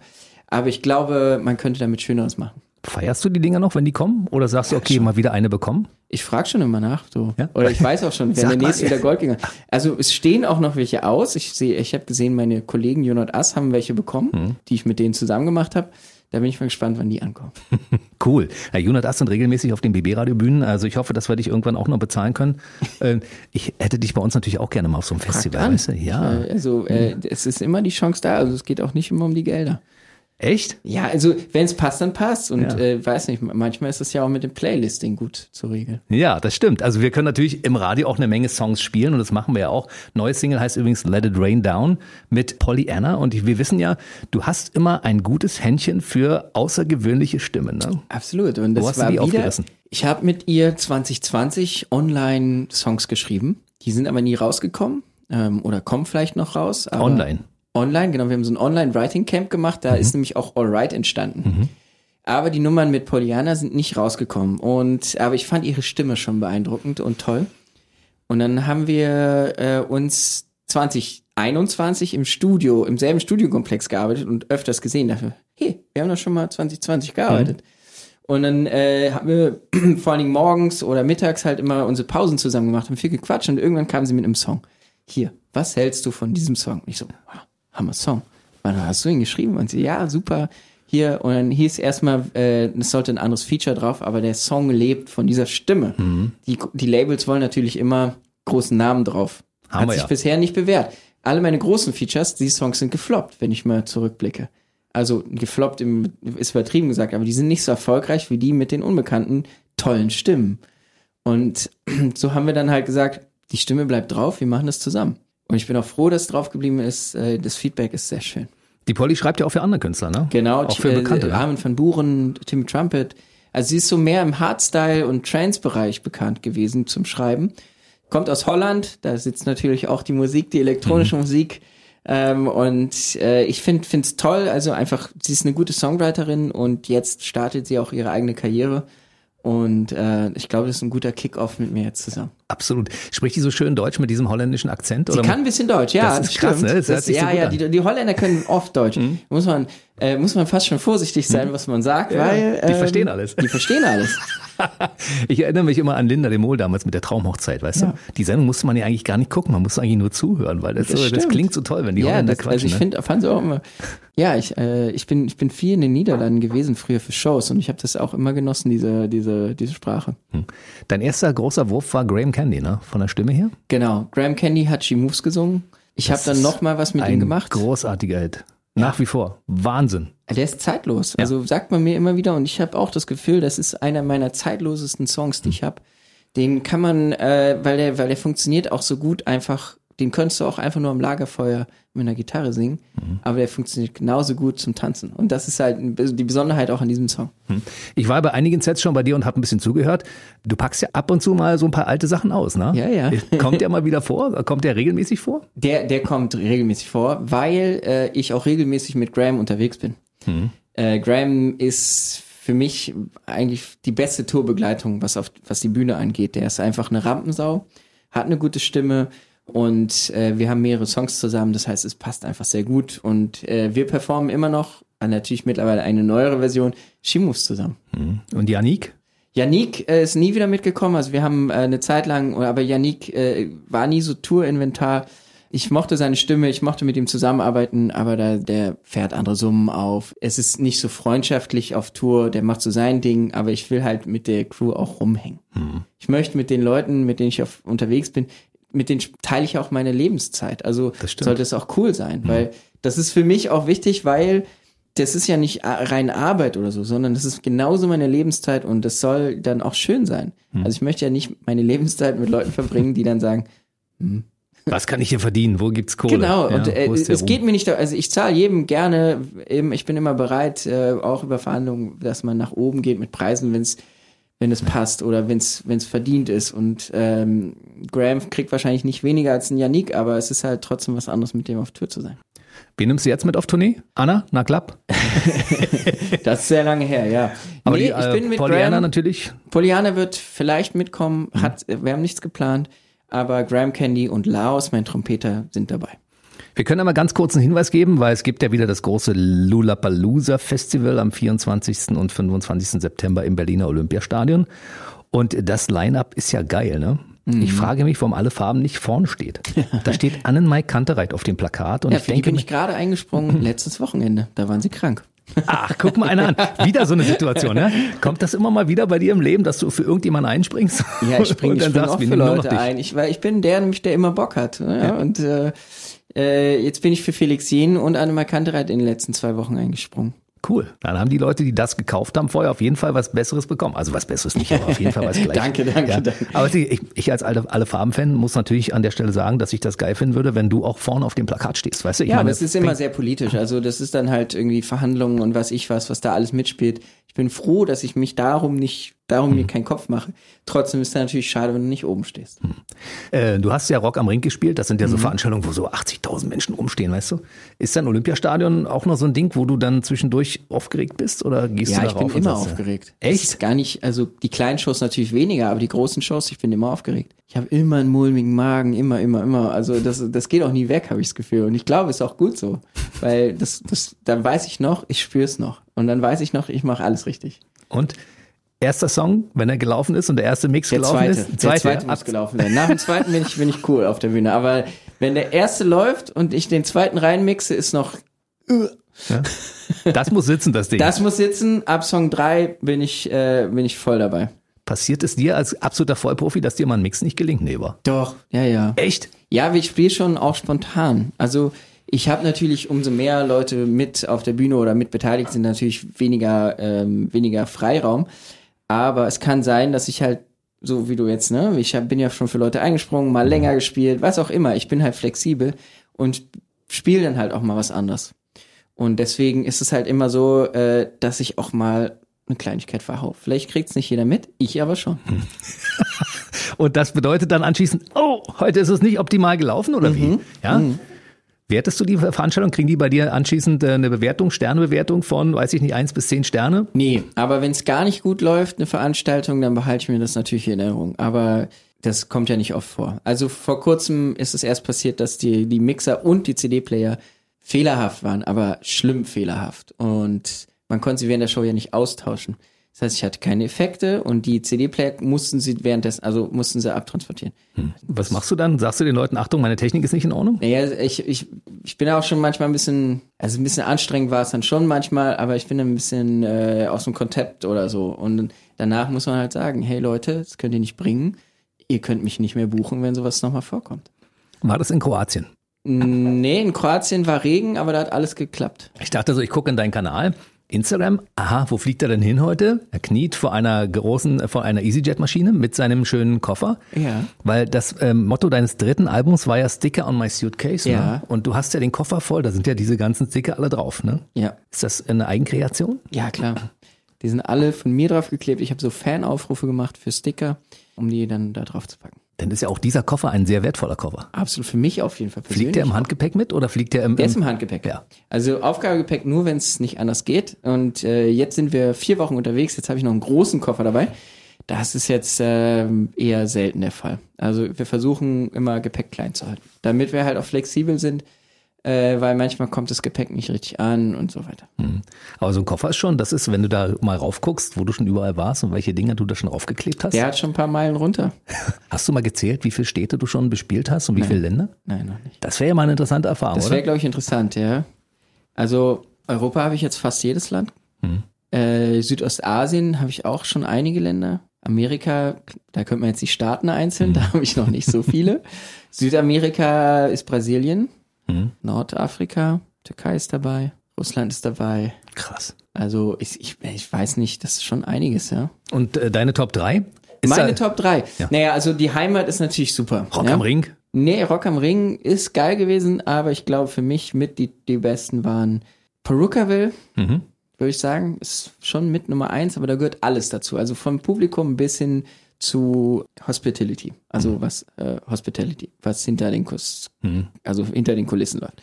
aber ich glaube, man könnte damit schöneres machen. Feierst du die Dinger noch, wenn die kommen? Oder sagst du, okay, mal wieder eine bekommen? Ich frage schon immer nach, so. Ja? Oder ich weiß auch schon, wenn der nächste wieder Gold ging. Also es stehen auch noch welche aus. Ich sehe, ich habe gesehen, meine Kollegen Jonat Ass haben welche bekommen, Mhm. die ich mit denen zusammen gemacht habe. Da bin ich mal gespannt, wann die ankommen. Cool. Herr Jonas Ast sind regelmäßig auf den BB-Radio-Bühnen. Also ich hoffe, dass wir dich irgendwann auch noch bezahlen können. Ähm, ich hätte dich bei uns natürlich auch gerne mal auf so einem Festival. Weißt du? Ja. Äh, Also äh, es ist immer die Chance da. Also es geht auch nicht immer um die Gelder. Echt? Ja, also wenn es passt, dann passt. Und Ja. äh, weiß nicht, manchmal ist es ja auch mit dem Playlisting gut zu regeln. Ja, das stimmt. Also wir können natürlich im Radio auch eine Menge Songs spielen und das machen wir ja auch. Neue Single heißt übrigens Let It Rain Down mit Pollyanna und wir wissen ja, du hast immer ein gutes Händchen für außergewöhnliche Stimmen. Ne? Absolut. Und das Wo hast du war die wieder. aufgerissen? Ich habe mit ihr 2020 online Songs geschrieben. Die sind aber nie rausgekommen ähm, oder kommen vielleicht noch raus. Online. Online, genau. Wir haben so ein Online-Writing-Camp gemacht. Da ist nämlich auch All Right entstanden. Aber die Nummern mit Pollyanna sind nicht rausgekommen. Und aber ich fand ihre Stimme schon beeindruckend und toll. Und dann haben wir äh, uns 2021 im Studio, im selben Studiokomplex gearbeitet und öfters gesehen. Dafür, hey, wir haben doch schon mal 2020 gearbeitet. Und dann äh, haben wir vor allen Dingen morgens oder mittags halt immer unsere Pausen zusammen gemacht, haben viel gequatscht und irgendwann kam sie mit einem Song. Hier, was hältst du von diesem Song? Und ich so, wow, Hammer Song. Wann hast du ihn geschrieben? Und sie, ja, super. Hier, und dann hieß erstmal, äh, es sollte ein anderes Feature drauf, aber der Song lebt von dieser Stimme. Die, die Labels wollen natürlich immer großen Namen drauf. Haben Hat sich ja. bisher nicht bewährt. Alle meine großen Features, die Songs sind gefloppt, wenn ich mal zurückblicke. Also gefloppt im, ist übertrieben gesagt, aber die sind nicht so erfolgreich wie die mit den unbekannten tollen Stimmen. Und so haben wir dann halt gesagt, die Stimme bleibt drauf, wir machen das zusammen. Und ich bin auch froh, dass es drauf geblieben ist. Äh, Das Feedback ist sehr schön. Die Polly schreibt ja auch für andere Künstler, ne? Genau, Auch für äh, Bekannte. ne? Armin van Buren, Tim Trumpet. Also sie ist so mehr im Hardstyle und Trance-Bereich bekannt gewesen zum Schreiben. Kommt aus Holland, da sitzt natürlich auch die Musik, die elektronische Mhm. Musik. Ähm, und äh, ich finde es toll, also einfach, sie ist eine gute Songwriterin und jetzt startet sie auch ihre eigene Karriere. Und äh, ich glaube, das ist ein guter Kick-Off mit mir jetzt zusammen. Absolut. Spricht die so schön Deutsch mit diesem holländischen Akzent? Sie kann ein bisschen Deutsch, ja. Das ist krass, stimmt. ne? Das Das, sich so ja, ja. Mhm. die, die Holländer können oft Deutsch. Muss man, äh, muss man fast schon vorsichtig sein, was man sagt, weil die ähm, verstehen alles. Die verstehen alles. Ich erinnere mich immer an Linda de Mol damals mit der Traumhochzeit, weißt du? Die Sendung musste man ja eigentlich gar nicht gucken, man musste eigentlich nur zuhören, weil das, Das so, das klingt so toll, wenn die ja, Holländer das, quatschen. also ich ne? finde, fand auch immer. Ja, ich, äh, ich bin, ich bin viel in den Niederlanden gewesen früher für Shows und ich habe das auch immer genossen, diese, diese, diese Sprache. Dein erster großer Wurf war Graham Candy, ne? Von der Stimme her? Genau. Graham Candy hat She Moves gesungen. Ich habe dann ist noch mal was mit ihm gemacht. großartiger Hit. Nach wie vor. Wahnsinn. Der ist zeitlos. Also sagt man mir immer wieder und ich habe auch das Gefühl, das ist einer meiner zeitlosesten Songs, die ich habe. Den kann man, äh, weil der, weil der funktioniert auch so gut einfach. Den könntest du auch einfach nur am Lagerfeuer mit einer Gitarre singen, aber der funktioniert genauso gut zum Tanzen. Und das ist halt die Besonderheit auch an diesem Song. Ich war bei einigen Sets schon bei dir und habe ein bisschen zugehört. Du packst ja ab und zu mal so ein paar alte Sachen aus, ne? Ja, ja. Kommt der mal wieder vor? Kommt der regelmäßig vor? Der, der kommt regelmäßig vor, weil äh, ich auch regelmäßig mit Graham unterwegs bin. Äh, Graham ist für mich eigentlich die beste Tourbegleitung, was auf was die Bühne angeht. Der ist einfach eine Rampensau, hat eine gute Stimme und äh, wir haben mehrere Songs zusammen. Das heißt, es passt einfach sehr gut und äh, wir performen immer noch, äh, natürlich mittlerweile eine neuere Version, Shimus zusammen. Und Janik? Yannick äh, ist nie wieder mitgekommen. Also wir haben äh, eine Zeit lang, aber Yannick äh, war nie so Tourinventar. Ich mochte seine Stimme, ich mochte mit ihm zusammenarbeiten, aber da, der fährt andere Summen auf. Es ist nicht so freundschaftlich auf Tour, der macht so sein Ding, aber ich will halt mit der Crew auch rumhängen. Ich möchte mit den Leuten, mit denen ich auf, unterwegs bin, mit denen teile ich auch meine Lebenszeit. Also Das sollte es auch cool sein, weil das ist für mich auch wichtig, weil das ist ja nicht rein Arbeit oder so, sondern das ist genauso meine Lebenszeit und das soll dann auch schön sein. Also ich möchte ja nicht meine Lebenszeit mit Leuten verbringen, die dann sagen, Was kann ich hier verdienen? Wo gibt's Kohle? genau, Ja, und äh, es geht mir nicht, also ich zahle jedem gerne, eben, ich bin immer bereit, äh, auch über Verhandlungen, dass man nach oben geht mit Preisen, wenn es wenn es passt oder wenn es wenn es verdient ist und ähm, Graham kriegt wahrscheinlich nicht weniger als ein Yannick, aber es ist halt trotzdem was anderes, mit dem auf Tour zu sein. Wen nimmst du jetzt mit auf Tournee? Anna? Na klapp? Das ist sehr lange her, ja. Aber nee, die, äh, ich bin mit Pollyanna Graham, natürlich. Poliana wird vielleicht mitkommen, Mhm. hat, wir haben nichts geplant, aber Graham Candy und Laos, mein Trompeter, sind dabei. Wir können aber ganz kurz einen Hinweis geben, weil es gibt ja wieder das große Lollapalooza Festival am 24. und 25. September im Berliner Olympiastadion. Und das Line-Up ist ja geil, ne? Mhm. Ich frage mich, warum alle Farben nicht vorne steht. Da steht Annenmai Kantereit auf dem Plakat und Ja, ich für die denke, bin ich gerade eingesprungen letztes Wochenende. Da waren sie krank. Ach, guck mal einer an. Wieder so eine Situation, ne? Kommt das immer mal wieder bei dir im Leben, dass du für irgendjemanden einspringst? Ja, ich springe spring auch für Leute ein. Ich, weil ich bin der, nämlich der immer Bock hat. Ne? Ja. Und äh, äh, jetzt bin ich für Felix Jen und Annemar Kantereit in den letzten zwei Wochen eingesprungen. Cool. Dann haben die Leute, die das gekauft haben, vorher auf jeden Fall was Besseres bekommen. Also was Besseres nicht, aber auf jeden Fall was Gleiches. Danke, danke, ja. danke. Aber ich, ich als alle, alle Farben-Fan muss natürlich an der Stelle sagen, dass ich das geil finden würde, wenn du auch vorne auf dem Plakat stehst. Weißt du? Ich Ja, meine, aber es ist immer sehr politisch. Also das ist dann halt irgendwie Verhandlungen und was ich was, was da alles mitspielt. Ich bin froh, dass ich mich darum nicht, darum Hm. mir keinen Kopf mache. Trotzdem ist es natürlich schade, wenn du nicht oben stehst. Äh, du hast ja Rock am Ring gespielt. Das sind ja Mhm. so Veranstaltungen, wo so 80.000 Menschen rumstehen, weißt du? Ist dein Olympiastadion auch noch so ein Ding, wo du dann zwischendurch aufgeregt bist oder gehst Ja, du ich bin darauf und immer äh, aufgeregt. Echt? Gar nicht, also die kleinen Shows natürlich weniger, aber die großen Shows, ich bin immer aufgeregt. Ich habe immer einen mulmigen Magen, immer, immer, immer. Also das, das geht auch nie weg, habe ich das Gefühl. Und ich glaube, es ist auch gut so, weil das, das, dann weiß ich noch, ich spüre es noch. Und dann weiß ich noch, ich mache alles richtig. Und erster Song, wenn er gelaufen ist und der erste Mix Der gelaufen zweite, ist? der zweite ja. muss gelaufen sein. Nach dem zweiten bin ich, bin ich cool auf der Bühne. Aber wenn der erste läuft und ich den zweiten reinmixe, ist noch, Das muss sitzen, das Ding. das muss sitzen. Ab Song drei bin ich, äh, bin ich voll dabei. Passiert es dir als absoluter Vollprofi, dass dir mal ein Mix nicht gelingt? Nee, war. Doch. Ja, ja. Echt? Ja, ich spiele schon auch spontan. Also ich habe natürlich, umso mehr Leute mit auf der Bühne oder mit beteiligt sind, natürlich weniger, ähm, weniger Freiraum. Aber es kann sein, dass ich halt, so wie du jetzt, ne, ich hab, bin ja schon für Leute eingesprungen, mal länger gespielt, was auch immer. Ich bin halt flexibel und spiele dann halt auch mal was anderes. Und deswegen ist es halt immer so, äh, dass ich auch mal eine Kleinigkeit verhau. Vielleicht kriegt's nicht jeder mit, ich aber schon. Und das bedeutet dann anschließend, oh, heute ist es nicht optimal gelaufen oder Mhm. wie? Ja? Wertest du die Veranstaltung? Kriegen die bei dir anschließend äh, eine Bewertung, Sternebewertung von, weiß ich nicht, eins bis zehn Sterne? Nee, aber wenn es gar nicht gut läuft, eine Veranstaltung, dann behalte ich mir das natürlich in Erinnerung. Aber das kommt ja nicht oft vor. Also vor kurzem ist es erst passiert, dass die, die Mixer und die CD-Player fehlerhaft waren, aber schlimm fehlerhaft. Und man konnte sie während der Show ja nicht austauschen. Das heißt, ich hatte keine Effekte und die CD-Player mussten sie währenddessen, also mussten sie abtransportieren. Was machst du dann? Sagst du den Leuten, Achtung, meine Technik ist nicht in Ordnung? Naja, ich, ich, ich bin auch schon manchmal ein bisschen, also ein bisschen anstrengend war es dann schon manchmal, aber ich bin dann ein bisschen äh, aus dem Konzept oder so. Und danach muss man halt sagen, hey Leute, das könnt ihr nicht bringen. Ihr könnt mich nicht mehr buchen, wenn sowas nochmal vorkommt. War das in Kroatien? Nee, in Kroatien war Regen, aber da hat alles geklappt. Ich dachte so, ich gucke in deinen Kanal. Instagram, aha, wo fliegt er denn hin heute? Er kniet vor einer großen, vor einer EasyJet-Maschine mit seinem schönen Koffer. Ja. Weil das ähm, Motto deines dritten Albums war ja Sticker on my suitcase. Ja. Ne? Und du hast ja den Koffer voll, da sind ja diese ganzen Sticker alle drauf. Ne? Ja. Ist das eine Eigenkreation? Ja, klar. Die sind alle von mir drauf geklebt. Ich habe so Fanaufrufe gemacht für Sticker, um die dann da drauf zu packen. Dann ist ja auch dieser Koffer ein sehr wertvoller Koffer. Absolut für mich auf jeden Fall persönlich. Fliegt der im Handgepäck mit oder fliegt der im, Der ist im im Handgepäck. Ja. Also Aufgabegepäck nur, wenn es nicht anders geht. Und äh, jetzt sind wir vier Wochen unterwegs. Jetzt habe ich noch einen großen Koffer dabei. Das ist jetzt ähm, eher selten der Fall. Also wir versuchen immer Gepäck klein zu halten, damit wir halt auch flexibel sind, äh, weil manchmal kommt das Gepäck nicht richtig an und so weiter. Aber so ein Koffer ist schon, das ist, wenn du da mal raufguckst, wo du schon überall warst und welche Dinger du da schon raufgeklebt hast. Der hat schon ein paar Meilen runter. Hast du mal gezählt, wie viele Städte du schon bespielt hast und wie viele Länder? Nein, noch nicht. Das wäre ja mal eine interessante Erfahrung, Das wäre, glaube ich, interessant, ja. Also Europa habe ich jetzt fast jedes Land. Äh, Südostasien habe ich auch schon einige Länder. Amerika, da könnte man jetzt die Staaten einzeln, da habe ich noch nicht so viele. Südamerika ist Brasilien, Nordafrika, Türkei ist dabei, Russland ist dabei. Krass. Also ich, ich, ich weiß nicht, das ist schon einiges, ja. Und äh, deine Top 3? Ist Meine da Top 3. Ja. Naja, also die Heimat ist natürlich super. Rock ja? am Ring? Nee, Rock am Ring ist geil gewesen, aber ich glaube für mich mit die, die besten waren Perukaville, Mhm. würde ich sagen. Ist schon mit Nummer eins, aber da gehört alles dazu. Also vom Publikum bis hin zu Hospitality. Also was äh, Hospitality, was hinter den Kus also hinter den Kulissen läuft.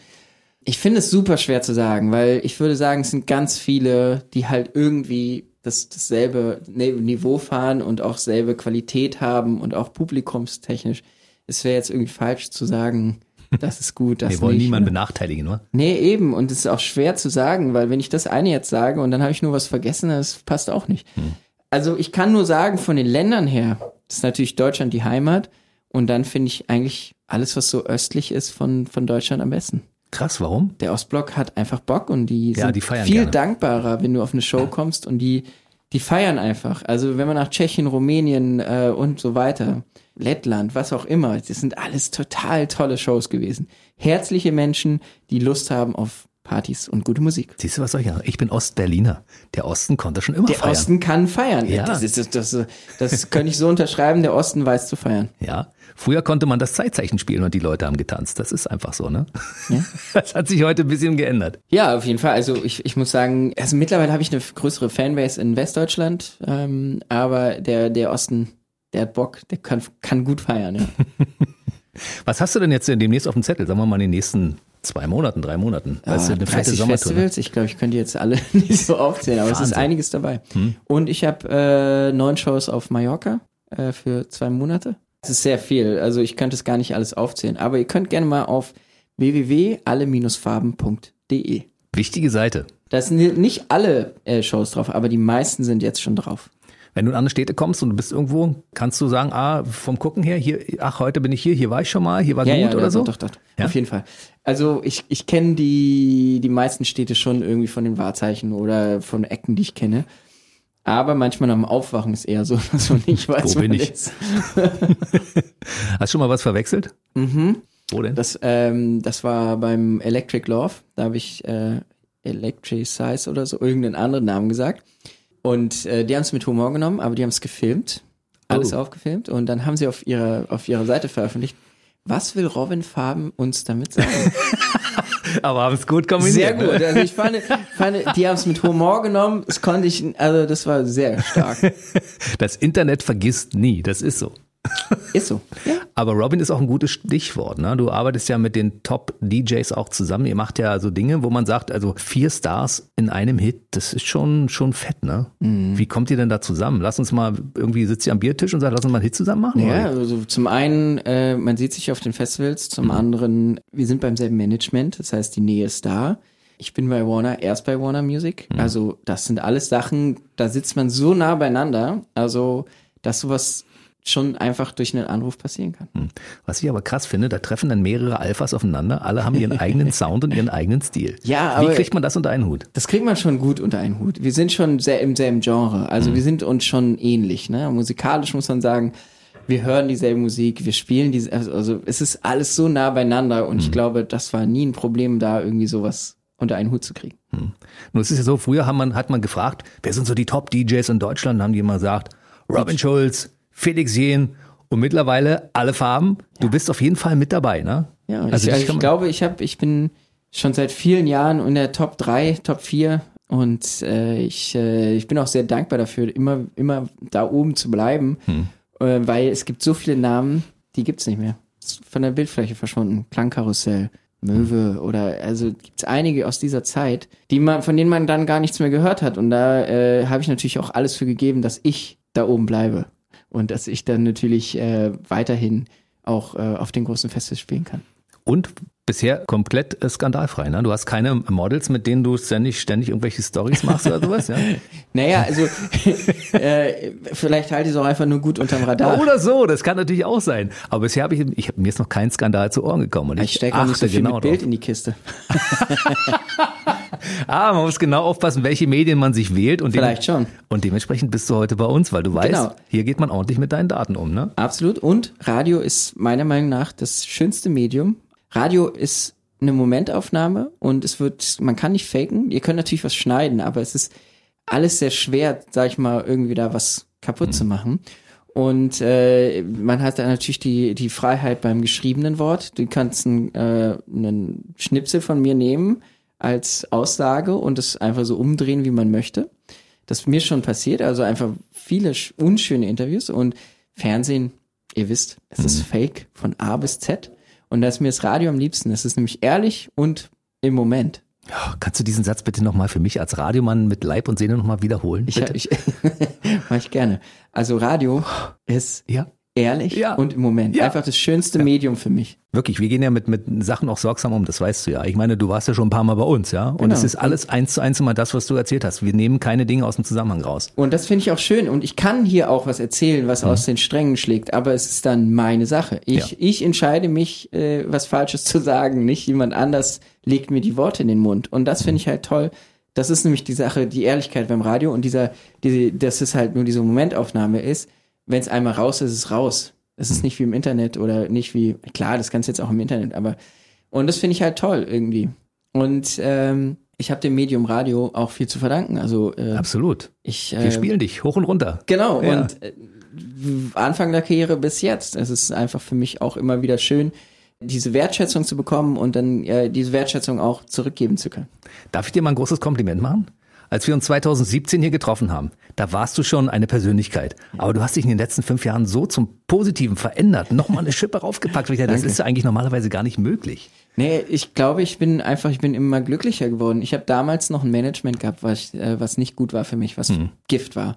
Ich finde es super schwer zu sagen, weil ich würde sagen, es sind ganz viele, die halt irgendwie das, dasselbe Ne- Niveau fahren und auch selbe Qualität haben und auch publikumstechnisch. Es wäre jetzt irgendwie falsch zu sagen, das ist gut, das Wir wollen nicht. niemanden ne? benachteiligen, oder? Nee, eben. Und es ist auch schwer zu sagen, weil wenn ich das eine jetzt sage und dann habe ich nur was vergessen, das passt auch nicht. Also ich kann nur sagen, von den Ländern her, ist natürlich Deutschland die Heimat. Und dann finde ich eigentlich alles, was so östlich ist, von, von Deutschland am besten. Krass, warum? Der Ostblock hat einfach Bock und die Ja, sind die viel gerne. dankbarer, wenn du auf eine Show kommst und die, die feiern einfach. Also wenn man nach Tschechien, Rumänien äh, und so weiter, Lettland, was auch immer, das sind alles total tolle Shows gewesen. Herzliche Menschen, die Lust haben auf Partys und gute Musik. Siehst du, was soll ich sagen? Ich bin Ostberliner. Der Osten konnte schon immer Der feiern. Osten kann feiern. Ja. Das, ist, das, das, das könnte ich so unterschreiben, der Osten weiß zu feiern. Ja. Früher konnte man das Zeitzeichen spielen und die Leute haben getanzt. Das ist einfach so, ne? Das hat sich heute ein bisschen geändert. Ja, auf jeden Fall. Also ich, ich muss sagen, also mittlerweile habe ich eine größere Fanbase in Westdeutschland, ähm, aber der, der Osten, der hat Bock, der kann, kann gut feiern. Ja. Was hast du denn jetzt demnächst auf dem Zettel? Sagen wir mal in den nächsten zwei Monaten, drei Monaten. Das ist ja eine fette 30 Sommertour. ne? Festivals, ich glaube, ich könnte jetzt alle nicht so aufzählen, aber es ist Wahnsinn. Hm. einiges dabei. Und ich habe äh, neun Shows auf Mallorca äh, für zwei Monate. Das ist sehr viel, also ich könnte es gar nicht alles aufzählen, aber ihr könnt gerne mal auf www.alle-farben.de. Wichtige Seite. Da sind nicht alle äh, Shows drauf, aber die meisten sind jetzt schon drauf. Wenn du in andere Städte kommst und du bist irgendwo, kannst du sagen, ah, vom Gucken her, hier, ach, heute bin ich hier, hier war ich schon mal, hier war gut oder ja, so? Doch, doch, doch. Ja? Auf jeden Fall. Also ich, ich kenne die, die meisten Städte schon irgendwie von den Wahrzeichen oder von Ecken, die ich kenne. Aber manchmal am Aufwachen ist eher so, dass man nicht weiß, Wo bin ich? ist. Hast du schon mal was verwechselt? Mhm. Wo denn? Das, ähm, das war beim Electric Love. Da habe ich äh, Electric Size oder so, irgendeinen anderen Namen gesagt. Und äh, die haben es mit Humor genommen, aber die haben es gefilmt. Alles Oh. aufgefilmt. Und dann haben sie auf ihrer, auf ihrer Seite veröffentlicht. Was will Robin Farben uns damit sagen? Aber haben es gut Sehr kombiniert. gut. Ne? Also ich fand, fand die haben es mit Humor genommen. Das konnte ich, also das war sehr stark. Das Internet vergisst nie, das ist so. Ist so. Ja. Aber Robin ist auch ein gutes Stichwort. Ne? Du arbeitest ja mit den Top-DJs auch zusammen. Ihr macht ja so Dinge, wo man sagt, also vier Stars in einem Hit, das ist schon, schon fett, ne? Mhm. Wie kommt ihr denn da zusammen? Lass uns mal, irgendwie sitzt ihr am Biertisch und sagt, lass uns mal einen Hit zusammen machen? Ja, oder? also zum einen, äh, man sieht sich auf den Festivals, zum anderen, wir sind beim selben Management, das heißt, die Nähe ist da. Ich bin bei Warner, erst bei Warner Music. Also, das sind alles Sachen, da sitzt man so nah beieinander, also, dass sowas schon einfach durch einen Anruf passieren kann. Was ich aber krass finde, da treffen dann mehrere Alphas aufeinander, alle haben ihren eigenen Sound und ihren eigenen Stil. Ja, Wie aber- kriegt man das unter einen Hut? Das kriegt man schon gut unter einen Hut. Wir sind schon sehr im selben Genre. Also wir sind uns schon ähnlich. Ne? Musikalisch muss man sagen, wir hören dieselbe Musik, wir spielen diese, also- also es ist alles so nah beieinander und ich glaube, das war nie ein Problem, da irgendwie sowas unter einen Hut zu kriegen. Nun, es ist ja so, früher hat man, hat man gefragt, wer sind so die Top-DJs in Deutschland? Dann haben die immer gesagt, Robin Schulz, Felix Jähn und mittlerweile alle Farben. Du bist auf jeden Fall mit dabei, ne? Ja, Also ich, also ich glaube, ich habe, ich bin schon seit vielen Jahren in der Top 3, Top 4 und äh, ich, äh, ich bin auch sehr dankbar dafür, immer, immer da oben zu bleiben, Hm. äh, weil es gibt so viele Namen, die gibt's nicht mehr. Von der Bildfläche verschwunden. Klangkarussell, Möwe oder also gibt's einige aus dieser Zeit, die man, von denen man dann gar nichts mehr gehört hat. Und da äh, habe ich natürlich auch alles für gegeben, dass ich da oben bleibe und dass ich dann natürlich äh, weiterhin auch äh, auf den großen Festivals spielen kann. Und bisher komplett äh, skandalfrei, ne? Du hast keine Models, mit denen du ständig, ständig irgendwelche Stories machst oder sowas, ja? Naja, also äh, vielleicht halte ich es auch einfach nur gut unterm Radar. Oder so, das kann natürlich auch sein. Aber bisher habe ich, ich hab, mir ist noch kein Skandal zu Ohren gekommen. Und ich stecke auch nicht so viel genau mit Bild drauf. in die Kiste. Ah, man muss genau aufpassen, welche Medien man sich wählt. Und Vielleicht schon. Und dementsprechend bist du heute bei uns, weil du weißt, Genau. hier geht man ordentlich mit deinen Daten um, ne? Absolut. Und Radio ist meiner Meinung nach das schönste Medium. Radio ist eine Momentaufnahme und es wird, man kann nicht faken. Ihr könnt natürlich was schneiden, aber es ist alles sehr schwer, sag ich mal, irgendwie da was kaputt zu machen. Und äh, man hat da natürlich die, die Freiheit beim geschriebenen Wort. Du kannst einen, äh, einen Schnipsel von mir nehmen als Aussage und es einfach so umdrehen, wie man möchte. Das ist mir schon passiert, also einfach viele sch- unschöne Interviews und Fernsehen, ihr wisst, es ist fake von A bis Z und da ist mir das Radio am liebsten. Es ist nämlich ehrlich und im Moment. Kannst du diesen Satz bitte nochmal für mich als Radiomann mit Leib und Seele nochmal wiederholen? Ich, bitte? ich mach ich gerne. Also Radio ist ja. Ehrlich Ja. und im Moment. Ja. Einfach das schönste Medium für mich. Wirklich, wir gehen ja mit, mit Sachen auch sorgsam um, das weißt du ja. Ich meine, du warst ja schon ein paar Mal bei uns, ja. Und Genau. es ist alles eins zu eins immer das, was du erzählt hast. Wir nehmen keine Dinge aus dem Zusammenhang raus. Und das finde ich auch schön. Und ich kann hier auch was erzählen, was aus den Strängen schlägt, aber es ist dann meine Sache. Ich, Ja. ich entscheide mich, äh, was Falsches zu sagen. Nicht jemand anders legt mir die Worte in den Mund. Und das finde ich halt toll. Das ist nämlich die Sache, die Ehrlichkeit beim Radio und dieser, diese, dass es halt nur diese Momentaufnahme ist. Wenn es einmal raus ist, ist es raus. Es ist nicht wie im Internet oder nicht wie, klar, das kannst du jetzt auch im Internet, aber und das finde ich halt toll irgendwie. Und ähm, ich habe dem Medium Radio auch viel zu verdanken. Also äh, Absolut. ich Wir äh, spielen dich hoch und runter. Genau, Ja. und äh, Anfang der Karriere bis jetzt. Es ist einfach für mich auch immer wieder schön, diese Wertschätzung zu bekommen und dann äh, diese Wertschätzung auch zurückgeben zu können. Darf ich dir mal ein großes Kompliment machen? Als wir uns 2017 hier getroffen haben, da warst du schon eine Persönlichkeit. Aber du hast dich in den letzten fünf Jahren so zum Positiven verändert, nochmal eine Schippe raufgepackt. Das Danke. ist ja eigentlich normalerweise gar nicht möglich. Nee, ich glaube, ich bin einfach, ich bin immer glücklicher geworden. Ich habe damals noch ein Management gehabt, was, äh, was nicht gut war für mich, was Gift war.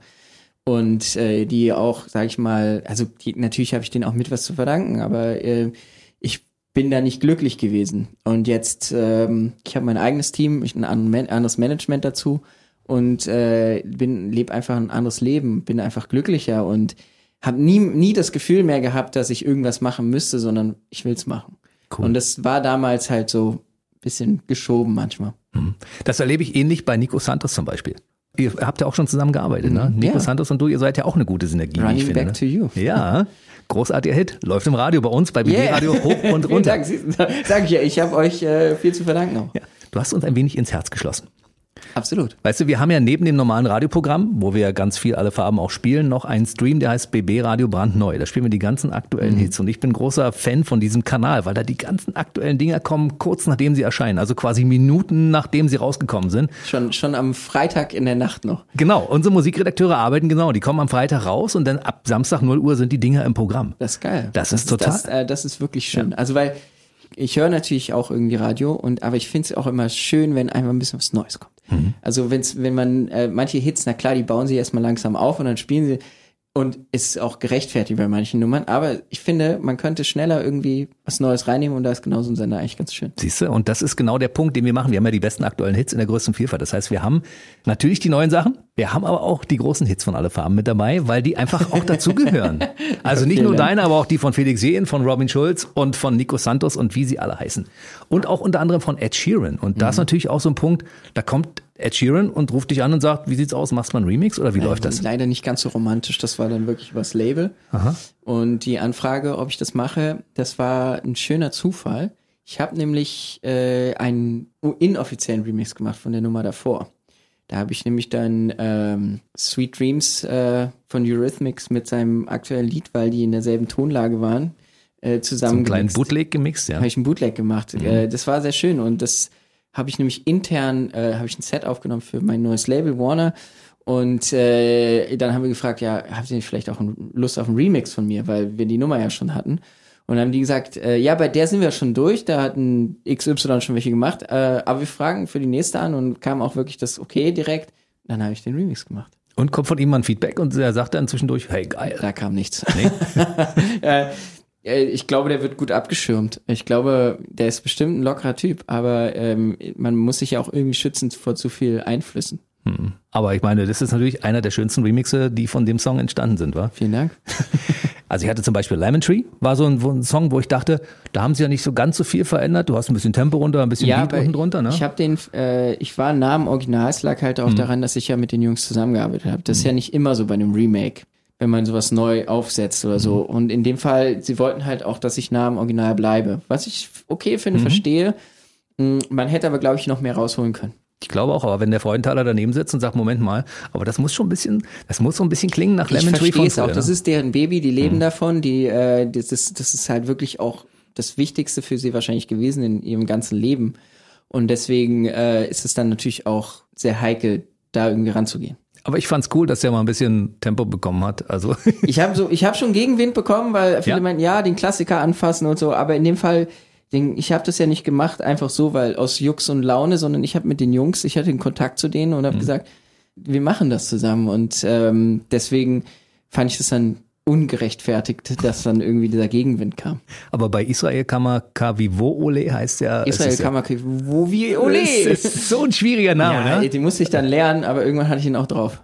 Und äh, die auch, sage ich mal, also die, natürlich habe ich denen auch mit was zu verdanken, aber äh, ich bin da nicht glücklich gewesen. Und jetzt, ähm, ich habe mein eigenes Team, ich ein anderes Management dazu und äh, bin lebe einfach ein anderes Leben, bin einfach glücklicher und habe nie nie das Gefühl mehr gehabt, dass ich irgendwas machen müsste, sondern ich will's machen. Cool. Und das war damals halt so ein bisschen geschoben manchmal. Das erlebe ich ähnlich bei Nico Santos zum Beispiel. Ihr habt ja auch schon zusammengearbeitet, ne? Nico ja. Santos und du, ihr seid ja auch eine gute Synergie, Running finde. back ne? to you. Ja, großartiger Hit. Läuft im Radio bei uns, bei BB Yeah. Radio hoch und runter. Dank. Sie- Sag ich ja, ich habe euch äh, viel zu verdanken auch. Ja, du hast uns ein wenig ins Herz geschlossen. Absolut. Weißt du, wir haben ja neben dem normalen Radioprogramm, wo wir ja ganz viel alle Farben auch spielen, noch einen Stream, der heißt BB Radio brandneu. Da spielen wir die ganzen aktuellen Mhm. Hits und ich bin großer Fan von diesem Kanal, weil da die ganzen aktuellen Dinger kommen kurz nachdem sie erscheinen, also quasi Minuten nachdem sie rausgekommen sind. Schon, schon am Freitag in der Nacht noch. Genau, unsere Musikredakteure arbeiten genau, die kommen am Freitag raus und dann ab Samstag 0 Uhr sind die Dinger im Programm. Das ist geil. Das ist total- Das, äh, das ist wirklich schön. Also weil ich höre natürlich auch irgendwie Radio und aber ich finde es auch immer schön, wenn einfach ein bisschen was Neues kommt. Mhm. Also wenn's, wenn man äh, manche Hits, na klar, die bauen sie erstmal langsam auf und dann spielen sie und ist auch gerechtfertigt bei manchen Nummern. Aber ich finde, man könnte schneller irgendwie was Neues reinnehmen und da ist genau so ein Sender eigentlich ganz schön. Siehst du? Und das ist genau der Punkt, den wir machen. Wir haben ja die besten aktuellen Hits in der größten Vielfalt. Das heißt, wir haben natürlich die neuen Sachen, wir haben aber auch die großen Hits von alle Farben mit dabei, weil die einfach auch dazugehören. Also nicht nur deine, aber auch die von Felix Jähn, von Robin Schulz und von Nico Santos und wie sie alle heißen. Und auch unter anderem von Ed Sheeran. Und da ist natürlich auch so ein Punkt, da kommt Ed Sheeran und ruft dich an und sagt, wie sieht's aus, machst du mal einen Remix oder wie läuft das? Leider nicht ganz so romantisch. Das war dann wirklich übers Label. Und die Anfrage, ob ich das mache, das war ein schöner Zufall. Ich habe nämlich äh, einen inoffiziellen Remix gemacht von der Nummer davor. Da habe ich nämlich dann ähm, Sweet Dreams äh, von Eurythmics mit seinem aktuellen Lied, weil die in derselben Tonlage waren, äh, So zusammen einen kleinen Bootleg gemixt, ja. habe ich einen Bootleg gemacht. Äh, das war sehr schön und das habe ich nämlich intern, äh, habe ich ein Set aufgenommen für mein neues Label Warner und äh, dann haben wir gefragt, ja, habt ihr nicht vielleicht auch Lust auf einen Remix von mir, weil wir die Nummer ja schon hatten. Und dann haben die gesagt, äh, ja, bei der sind wir schon durch, da hatten XY schon welche gemacht, äh, aber wir fragen für die nächste an und kam auch wirklich das Okay direkt. Dann habe ich den Remix gemacht. Und kommt von ihm mal ein Feedback und er sagt dann zwischendurch, hey geil. Da kam nichts. Nee? äh, ich glaube, der wird gut abgeschirmt. Ich glaube, der ist bestimmt ein lockerer Typ, aber ähm, man muss sich ja auch irgendwie schützen vor zu viel Einflüssen. Aber ich meine, das ist natürlich einer der schönsten Remixe, die von dem Song entstanden sind, wa? Vielen Dank. Also ich hatte zum Beispiel Lemon Tree, war so ein, ein Song, wo ich dachte, da haben sie ja nicht so ganz so viel verändert. Du hast ein bisschen Tempo runter, ein bisschen Beat aber unten drunter, ne? ich habe den, äh, ich war nah am Original, es lag halt auch Mhm. daran, dass ich ja mit den Jungs zusammengearbeitet habe. Das ist ja nicht immer so bei einem Remake, wenn man sowas neu aufsetzt oder so. Mhm. Und in dem Fall, sie wollten halt auch, dass ich nah am Original bleibe. Was ich okay Mhm. finde, verstehe. Mm, Man hätte aber, glaube ich, noch mehr rausholen können. Ich glaube auch, aber wenn der Freudenthaler daneben sitzt und sagt, Moment mal, aber das muss schon ein bisschen, das muss so ein bisschen klingen nach Lemon Tree verstehe von es auch. früher, Das ne? ist deren Baby, die leben davon. Die, äh, das, ist, das ist halt wirklich auch das Wichtigste für sie wahrscheinlich gewesen in ihrem ganzen Leben. Und deswegen äh, ist es dann natürlich auch sehr heikel, da irgendwie ranzugehen. Aber ich fand's cool, dass der mal ein bisschen Tempo bekommen hat. Also Ich habe so, ich habe schon Gegenwind bekommen, weil viele Ja? meinen, ja, den Klassiker anfassen und so. Aber in dem Fall, den, ich habe das ja nicht gemacht einfach so, weil aus Jux und Laune, sondern ich habe mit den Jungs, ich hatte den Kontakt zu denen und habe gesagt, wir machen das zusammen. Und ähm, deswegen fand ich das dann ungerechtfertigt, dass dann irgendwie dieser Gegenwind kam. Aber bei Israel Kamakavivo Ole heißt ja. Israel wo wie Ole. Das ist so ein schwieriger Name, ja, ne? den musste ich dann lernen, aber irgendwann hatte ich ihn auch drauf.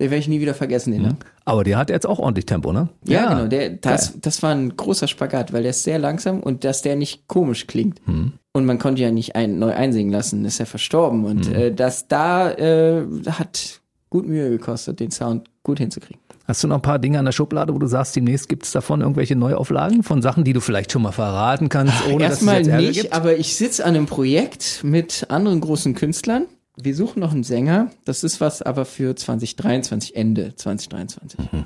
Den werde ich nie wieder vergessen, den. Ne? Aber der hat jetzt auch ordentlich Tempo, ne? Ja, genau. Der, das, das war ein großer Spagat, weil der ist sehr langsam und dass der nicht komisch klingt. Hm. Und man konnte ja nicht ein, neu einsingen lassen, ist ja verstorben. Und Hm. äh, das da äh, hat gut Mühe gekostet, den Sound gut hinzukriegen. Hast du noch ein paar Dinge an der Schublade, wo du sagst, demnächst gibt es davon irgendwelche Neuauflagen von Sachen, die du vielleicht schon mal verraten kannst, ohne dass es Erstmal jetzt Ärger nicht, gibt? aber ich sitze an einem Projekt mit anderen großen Künstlern. Wir suchen noch einen Sänger. Das ist was aber für 2023, Ende 2023. Mhm.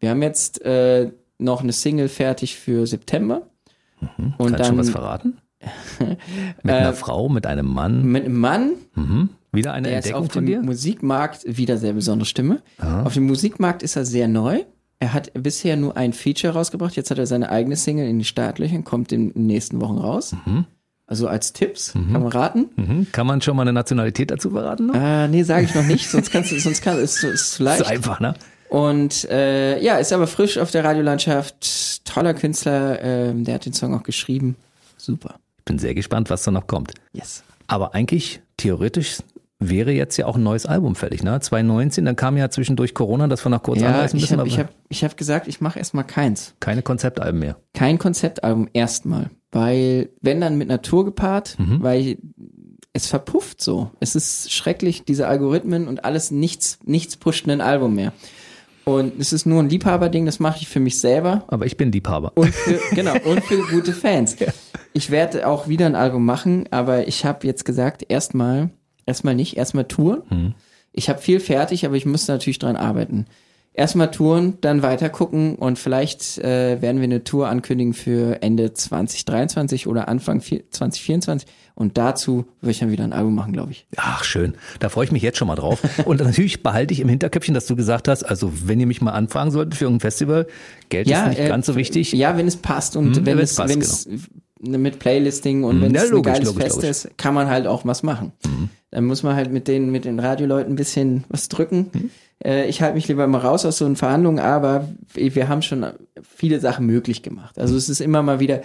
Wir haben jetzt äh, noch eine Single fertig für September. Und Mhm. Kannst dann schon was verraten? mit einer Frau, mit einem Mann. mit einem Mann, Mhm. Wieder eine der ist Entdeckung auf von dem dir? Musikmarkt wieder sehr besondere Stimme. Auf dem Musikmarkt ist er sehr neu. Er hat bisher nur ein Feature rausgebracht. Jetzt hat er seine eigene Single in die Startlöchern, kommt in den nächsten Wochen raus. Also als Tipps, kann man raten. Mhm. Kann man schon mal eine Nationalität dazu verraten? Noch? Äh, nee, sage ich noch nicht, sonst kannst du, sonst kann, ist, ist zu Das ist leicht. einfach, ne? Und äh, ja, ist aber frisch auf der Radiolandschaft, toller Künstler, ähm, der hat den Song auch geschrieben. Super. Ich bin sehr gespannt, was da noch kommt. Yes. Aber eigentlich, theoretisch, wäre jetzt ja auch ein neues Album fällig, ne? 2019, dann kam ja zwischendurch Corona, das war noch kurz Ja, anreißen ich müssen, habe ich aber hab, ich hab gesagt, ich mache erstmal keins. keine Konzeptalben mehr. Kein Konzeptalbum erstmal. Weil, wenn dann mit Natur gepaart, weil es verpufft so. Es ist schrecklich, diese Algorithmen und alles, nichts, nichts pusht ein Album mehr. Und es ist nur ein Liebhaberding, das mache ich für mich selber. Aber ich bin Liebhaber. Und für, genau, und für gute Fans. Ich werde auch wieder ein Album machen, aber ich habe jetzt gesagt, erstmal, erstmal nicht, erstmal Touren. Ich habe viel fertig, aber ich muss natürlich dran arbeiten. Erstmal Touren, dann weiter gucken und vielleicht äh, werden wir eine Tour ankündigen für Ende 2023 oder Anfang vier- 2024 und dazu würde ich dann wieder ein Album machen, glaube ich. Ach, schön. Da freue ich mich jetzt schon mal drauf. Und natürlich behalte ich im Hinterköpfchen, dass du gesagt hast, also wenn ihr mich mal anfragen solltet für irgendein Festival, Geld ist nicht äh, ganz so wichtig. Ja, wenn es passt und Hm, wenn, es, passt, genau. wenn es mit Playlisting und wenn ja, es logisch, ein geiles logisch, Fest logisch. Mhm. ist, kann man halt auch was machen. Dann muss man halt mit den mit den Radioleuten ein bisschen was drücken. Mhm. Äh, ich halte mich lieber mal raus aus so einen Verhandlungen, aber wir haben schon viele Sachen möglich gemacht. Also es ist immer mal wieder,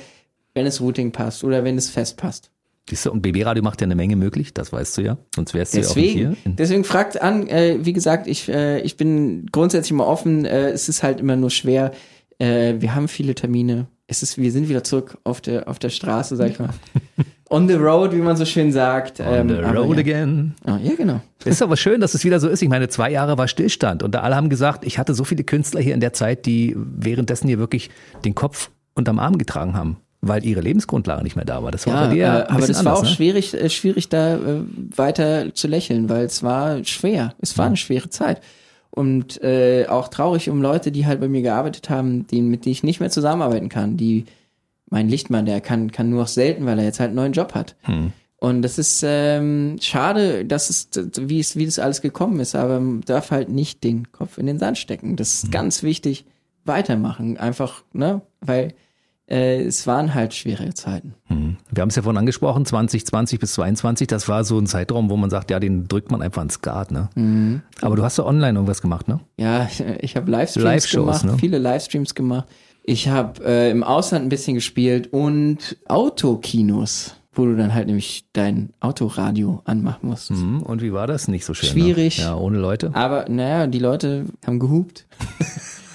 wenn es Routing passt oder wenn es fest passt. Du, und BB Radio macht ja eine Menge möglich, das weißt du ja. Sonst wärst du ja auch nicht Deswegen, hier. deswegen fragt an, äh, wie gesagt, ich, äh, ich bin grundsätzlich immer offen, äh, es ist halt immer nur schwer. Äh, wir haben viele Termine. Es ist, wir sind wieder zurück auf der, auf der Straße, sag ich mal. On the road, wie man so schön sagt. On the Ähm, aber road ja. again. Ah, ja, genau. Ist aber schön, dass es wieder so ist. Ich meine, zwei Jahre war Stillstand und da alle haben gesagt, ich hatte so viele Künstler hier in der Zeit, die währenddessen hier wirklich den Kopf unterm Arm getragen haben, weil ihre Lebensgrundlage nicht mehr da war. Das war Ja, bei dir äh, aber bisschen das war anders, auch ne? schwierig, äh, schwierig da äh, weiter zu lächeln, weil es war schwer. Es war eine schwere Zeit. Und äh, auch traurig um Leute, die halt bei mir gearbeitet haben, die, mit denen ich nicht mehr zusammenarbeiten kann. Die, mein Lichtmann, der kann, kann nur noch selten, weil er jetzt halt einen neuen Job hat. Hm. Und das ist ähm, schade, dass es, wie es, wie das alles gekommen ist, aber man darf halt nicht den Kopf in den Sand stecken. Das Hm. ist ganz wichtig. Weitermachen, einfach, ne, weil äh, es waren halt schwere Zeiten. Hm. Wir haben es ja vorhin angesprochen, 2020 bis 22, das war so ein Zeitraum, wo man sagt, ja, den drückt man einfach ins Skat, ne? Mhm. Aber du hast ja online irgendwas gemacht, ne? Ja, ich habe Livestreams Live-Shows, gemacht, ne? viele Livestreams gemacht. Ich habe äh, im Ausland ein bisschen gespielt und Autokinos, wo du dann halt nämlich dein Autoradio anmachen musst. Hm. Und wie war das? Nicht so schön. Schwierig. Ne? Ja, ohne Leute. Aber naja, die Leute haben gehupt.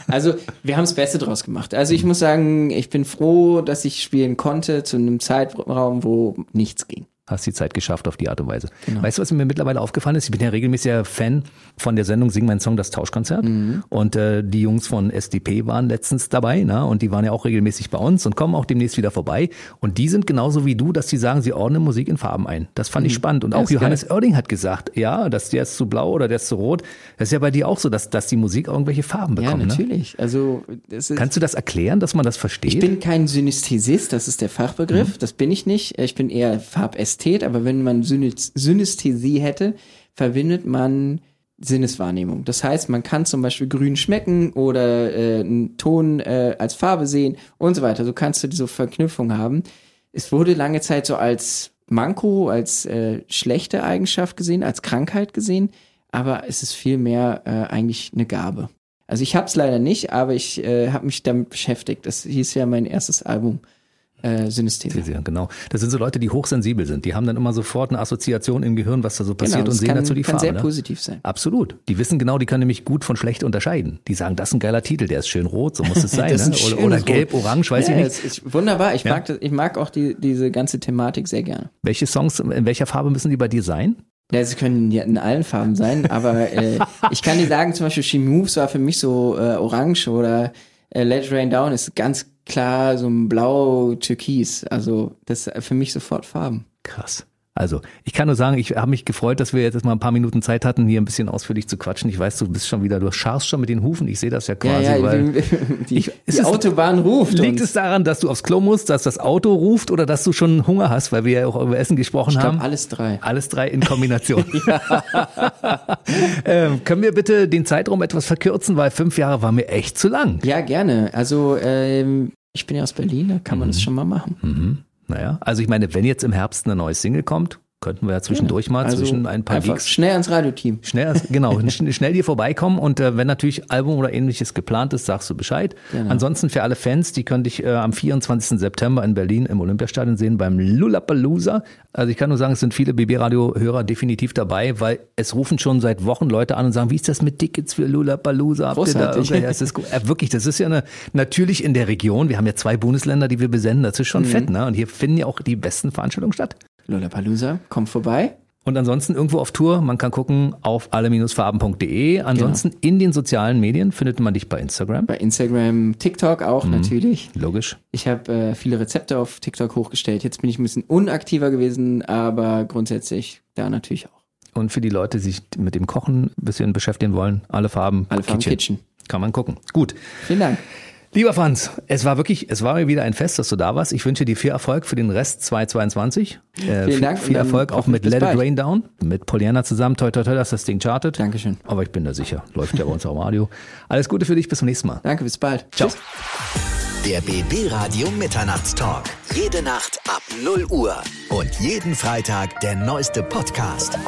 Also wir haben das Beste draus gemacht. Also ich muss sagen, ich bin froh, dass ich spielen konnte zu einem Zeitraum, wo nichts ging. Hast die Zeit geschafft auf die Art und Weise. Genau. Weißt du, was mir mittlerweile aufgefallen ist? Ich bin ja regelmäßiger Fan von der Sendung Sing mein Song, das Tauschkonzert. Mhm. Und äh, die Jungs von SDP waren letztens dabei, ne? Und die waren ja auch regelmäßig bei uns und kommen auch demnächst wieder vorbei. Und die sind genauso wie du, dass sie sagen, sie ordnen Musik in Farben ein. Das fand ich spannend. Und auch Mhm. Johannes Oerding hat gesagt, ja, dass der ist zu blau oder der ist zu rot. Das ist ja bei dir auch so, dass, dass die Musik irgendwelche Farben Ja, bekommt. Ne? natürlich. Also das ist, Kannst du das erklären, dass man das versteht? Ich bin kein Synästhesist, das ist der Fachbegriff. Das bin ich nicht. Ich bin eher Farbästhet, aber wenn man Synäs- Synästhesie hätte, verbindet man Sinneswahrnehmung. Das heißt, man kann zum Beispiel grün schmecken oder äh, einen Ton äh, als Farbe sehen und so weiter. So kannst du diese Verknüpfung haben. Es wurde lange Zeit so als Manko, als äh, schlechte Eigenschaft gesehen, als Krankheit gesehen, aber es ist vielmehr äh, eigentlich eine Gabe. Also ich habe es leider nicht, aber ich äh, habe mich damit beschäftigt. Das hieß ja mein erstes Album. Äh, Synesthesie. Ja, genau. Das sind so Leute, die hochsensibel sind. Die haben dann immer sofort eine Assoziation im Gehirn, was da so passiert Genau, und sehen kann, dazu die kann Farbe. sehr ne? positiv sein. Absolut. Die wissen genau, die können nämlich gut von schlecht unterscheiden. Die sagen, das ist ein geiler Titel, der ist schön rot, so muss es sein. Ne? Oder, oder gelb, orange, weiß ja, ich nicht. Ist wunderbar. Ich Ja. mag das, ich mag auch die, diese ganze Thematik sehr gerne. Welche Songs, in welcher Farbe müssen die bei dir sein? Ja, sie können ja in allen Farben sein, aber äh, ich kann dir sagen, zum Beispiel She Moves war für mich so äh, orange oder äh, Let It Rain Down ist ganz klar so ein blau-türkis. Also das ist für mich sofort Farben. Krass. Also, ich kann nur sagen, ich habe mich gefreut, dass wir jetzt mal ein paar Minuten Zeit hatten, hier ein bisschen ausführlich zu quatschen. Ich weiß, du bist schon wieder, du scharfst schon mit den Hufen. Ich sehe das ja quasi, ja, ja, weil die, Ich- die es- Autobahn ruft. Liegt uns. es daran, dass du aufs Klo musst, dass das Auto ruft oder dass du schon Hunger hast, weil wir ja auch über Essen gesprochen Ich haben? glaube, alles drei. Alles drei in Kombination. ähm, können wir bitte den Zeitraum etwas verkürzen, weil fünf Jahre war mir echt zu lang. Ja, gerne. Also ähm, ich bin ja aus Berlin, da kann man das schon mal machen. Mhm. Naja, also ich meine, wenn jetzt im Herbst eine neue Single kommt, könnten wir ja zwischendurch mal Also zwischen ein paar Gigs schnell ans Radioteam. Schnell, genau, schn- schnell dir vorbeikommen und äh, wenn natürlich Album oder ähnliches geplant ist, sagst du Bescheid. Genau. Ansonsten für alle Fans, die können dich äh, am 24. September in Berlin im Olympiastadion sehen beim Lullapalooza. Also ich kann nur sagen, es sind viele BB-Radio-Hörer definitiv dabei, weil es rufen schon seit Wochen Leute an und sagen, wie ist das mit Tickets für Lullapalooza? Habt ihr da Großartig. Ja, ist, äh, wirklich, das ist ja eine, natürlich in der Region, wir haben ja zwei Bundesländer, die wir besenden, das ist Mhm. schon fett, ne? Und hier finden ja auch die besten Veranstaltungen statt. Lollapalooza, kommt vorbei. Und ansonsten irgendwo auf Tour, man kann gucken auf alle-farben.de. Ansonsten Genau. in den sozialen Medien findet man dich bei Instagram. Bei Instagram, TikTok auch Mhm. natürlich. Logisch. Ich habe äh, viele Rezepte auf TikTok hochgestellt. Jetzt bin ich ein bisschen unaktiver gewesen, aber grundsätzlich da natürlich auch. Und für die Leute, die sich mit dem Kochen ein bisschen beschäftigen wollen, alle Farben, Alle Farben Kitchen. Kann man gucken. Gut. Vielen Dank. Lieber Franz, es war wirklich, es war mir wieder ein Fest, dass du da warst. Ich wünsche dir viel Erfolg für den Rest 2022. Äh, Vielen Dank Viel Erfolg auch mit Let It. Rain Down, mit Poliana zusammen. Toi, toi, toi, dass das Ding chartet. Dankeschön. Aber ich bin da sicher. Läuft ja bei uns auch im Radio. Alles Gute für dich. Bis zum nächsten Mal. Danke, bis bald. Ciao. Tschüss. Der BB Radio Mitternachtstalk. Jede Nacht ab 0 Uhr. Und jeden Freitag der neueste Podcast.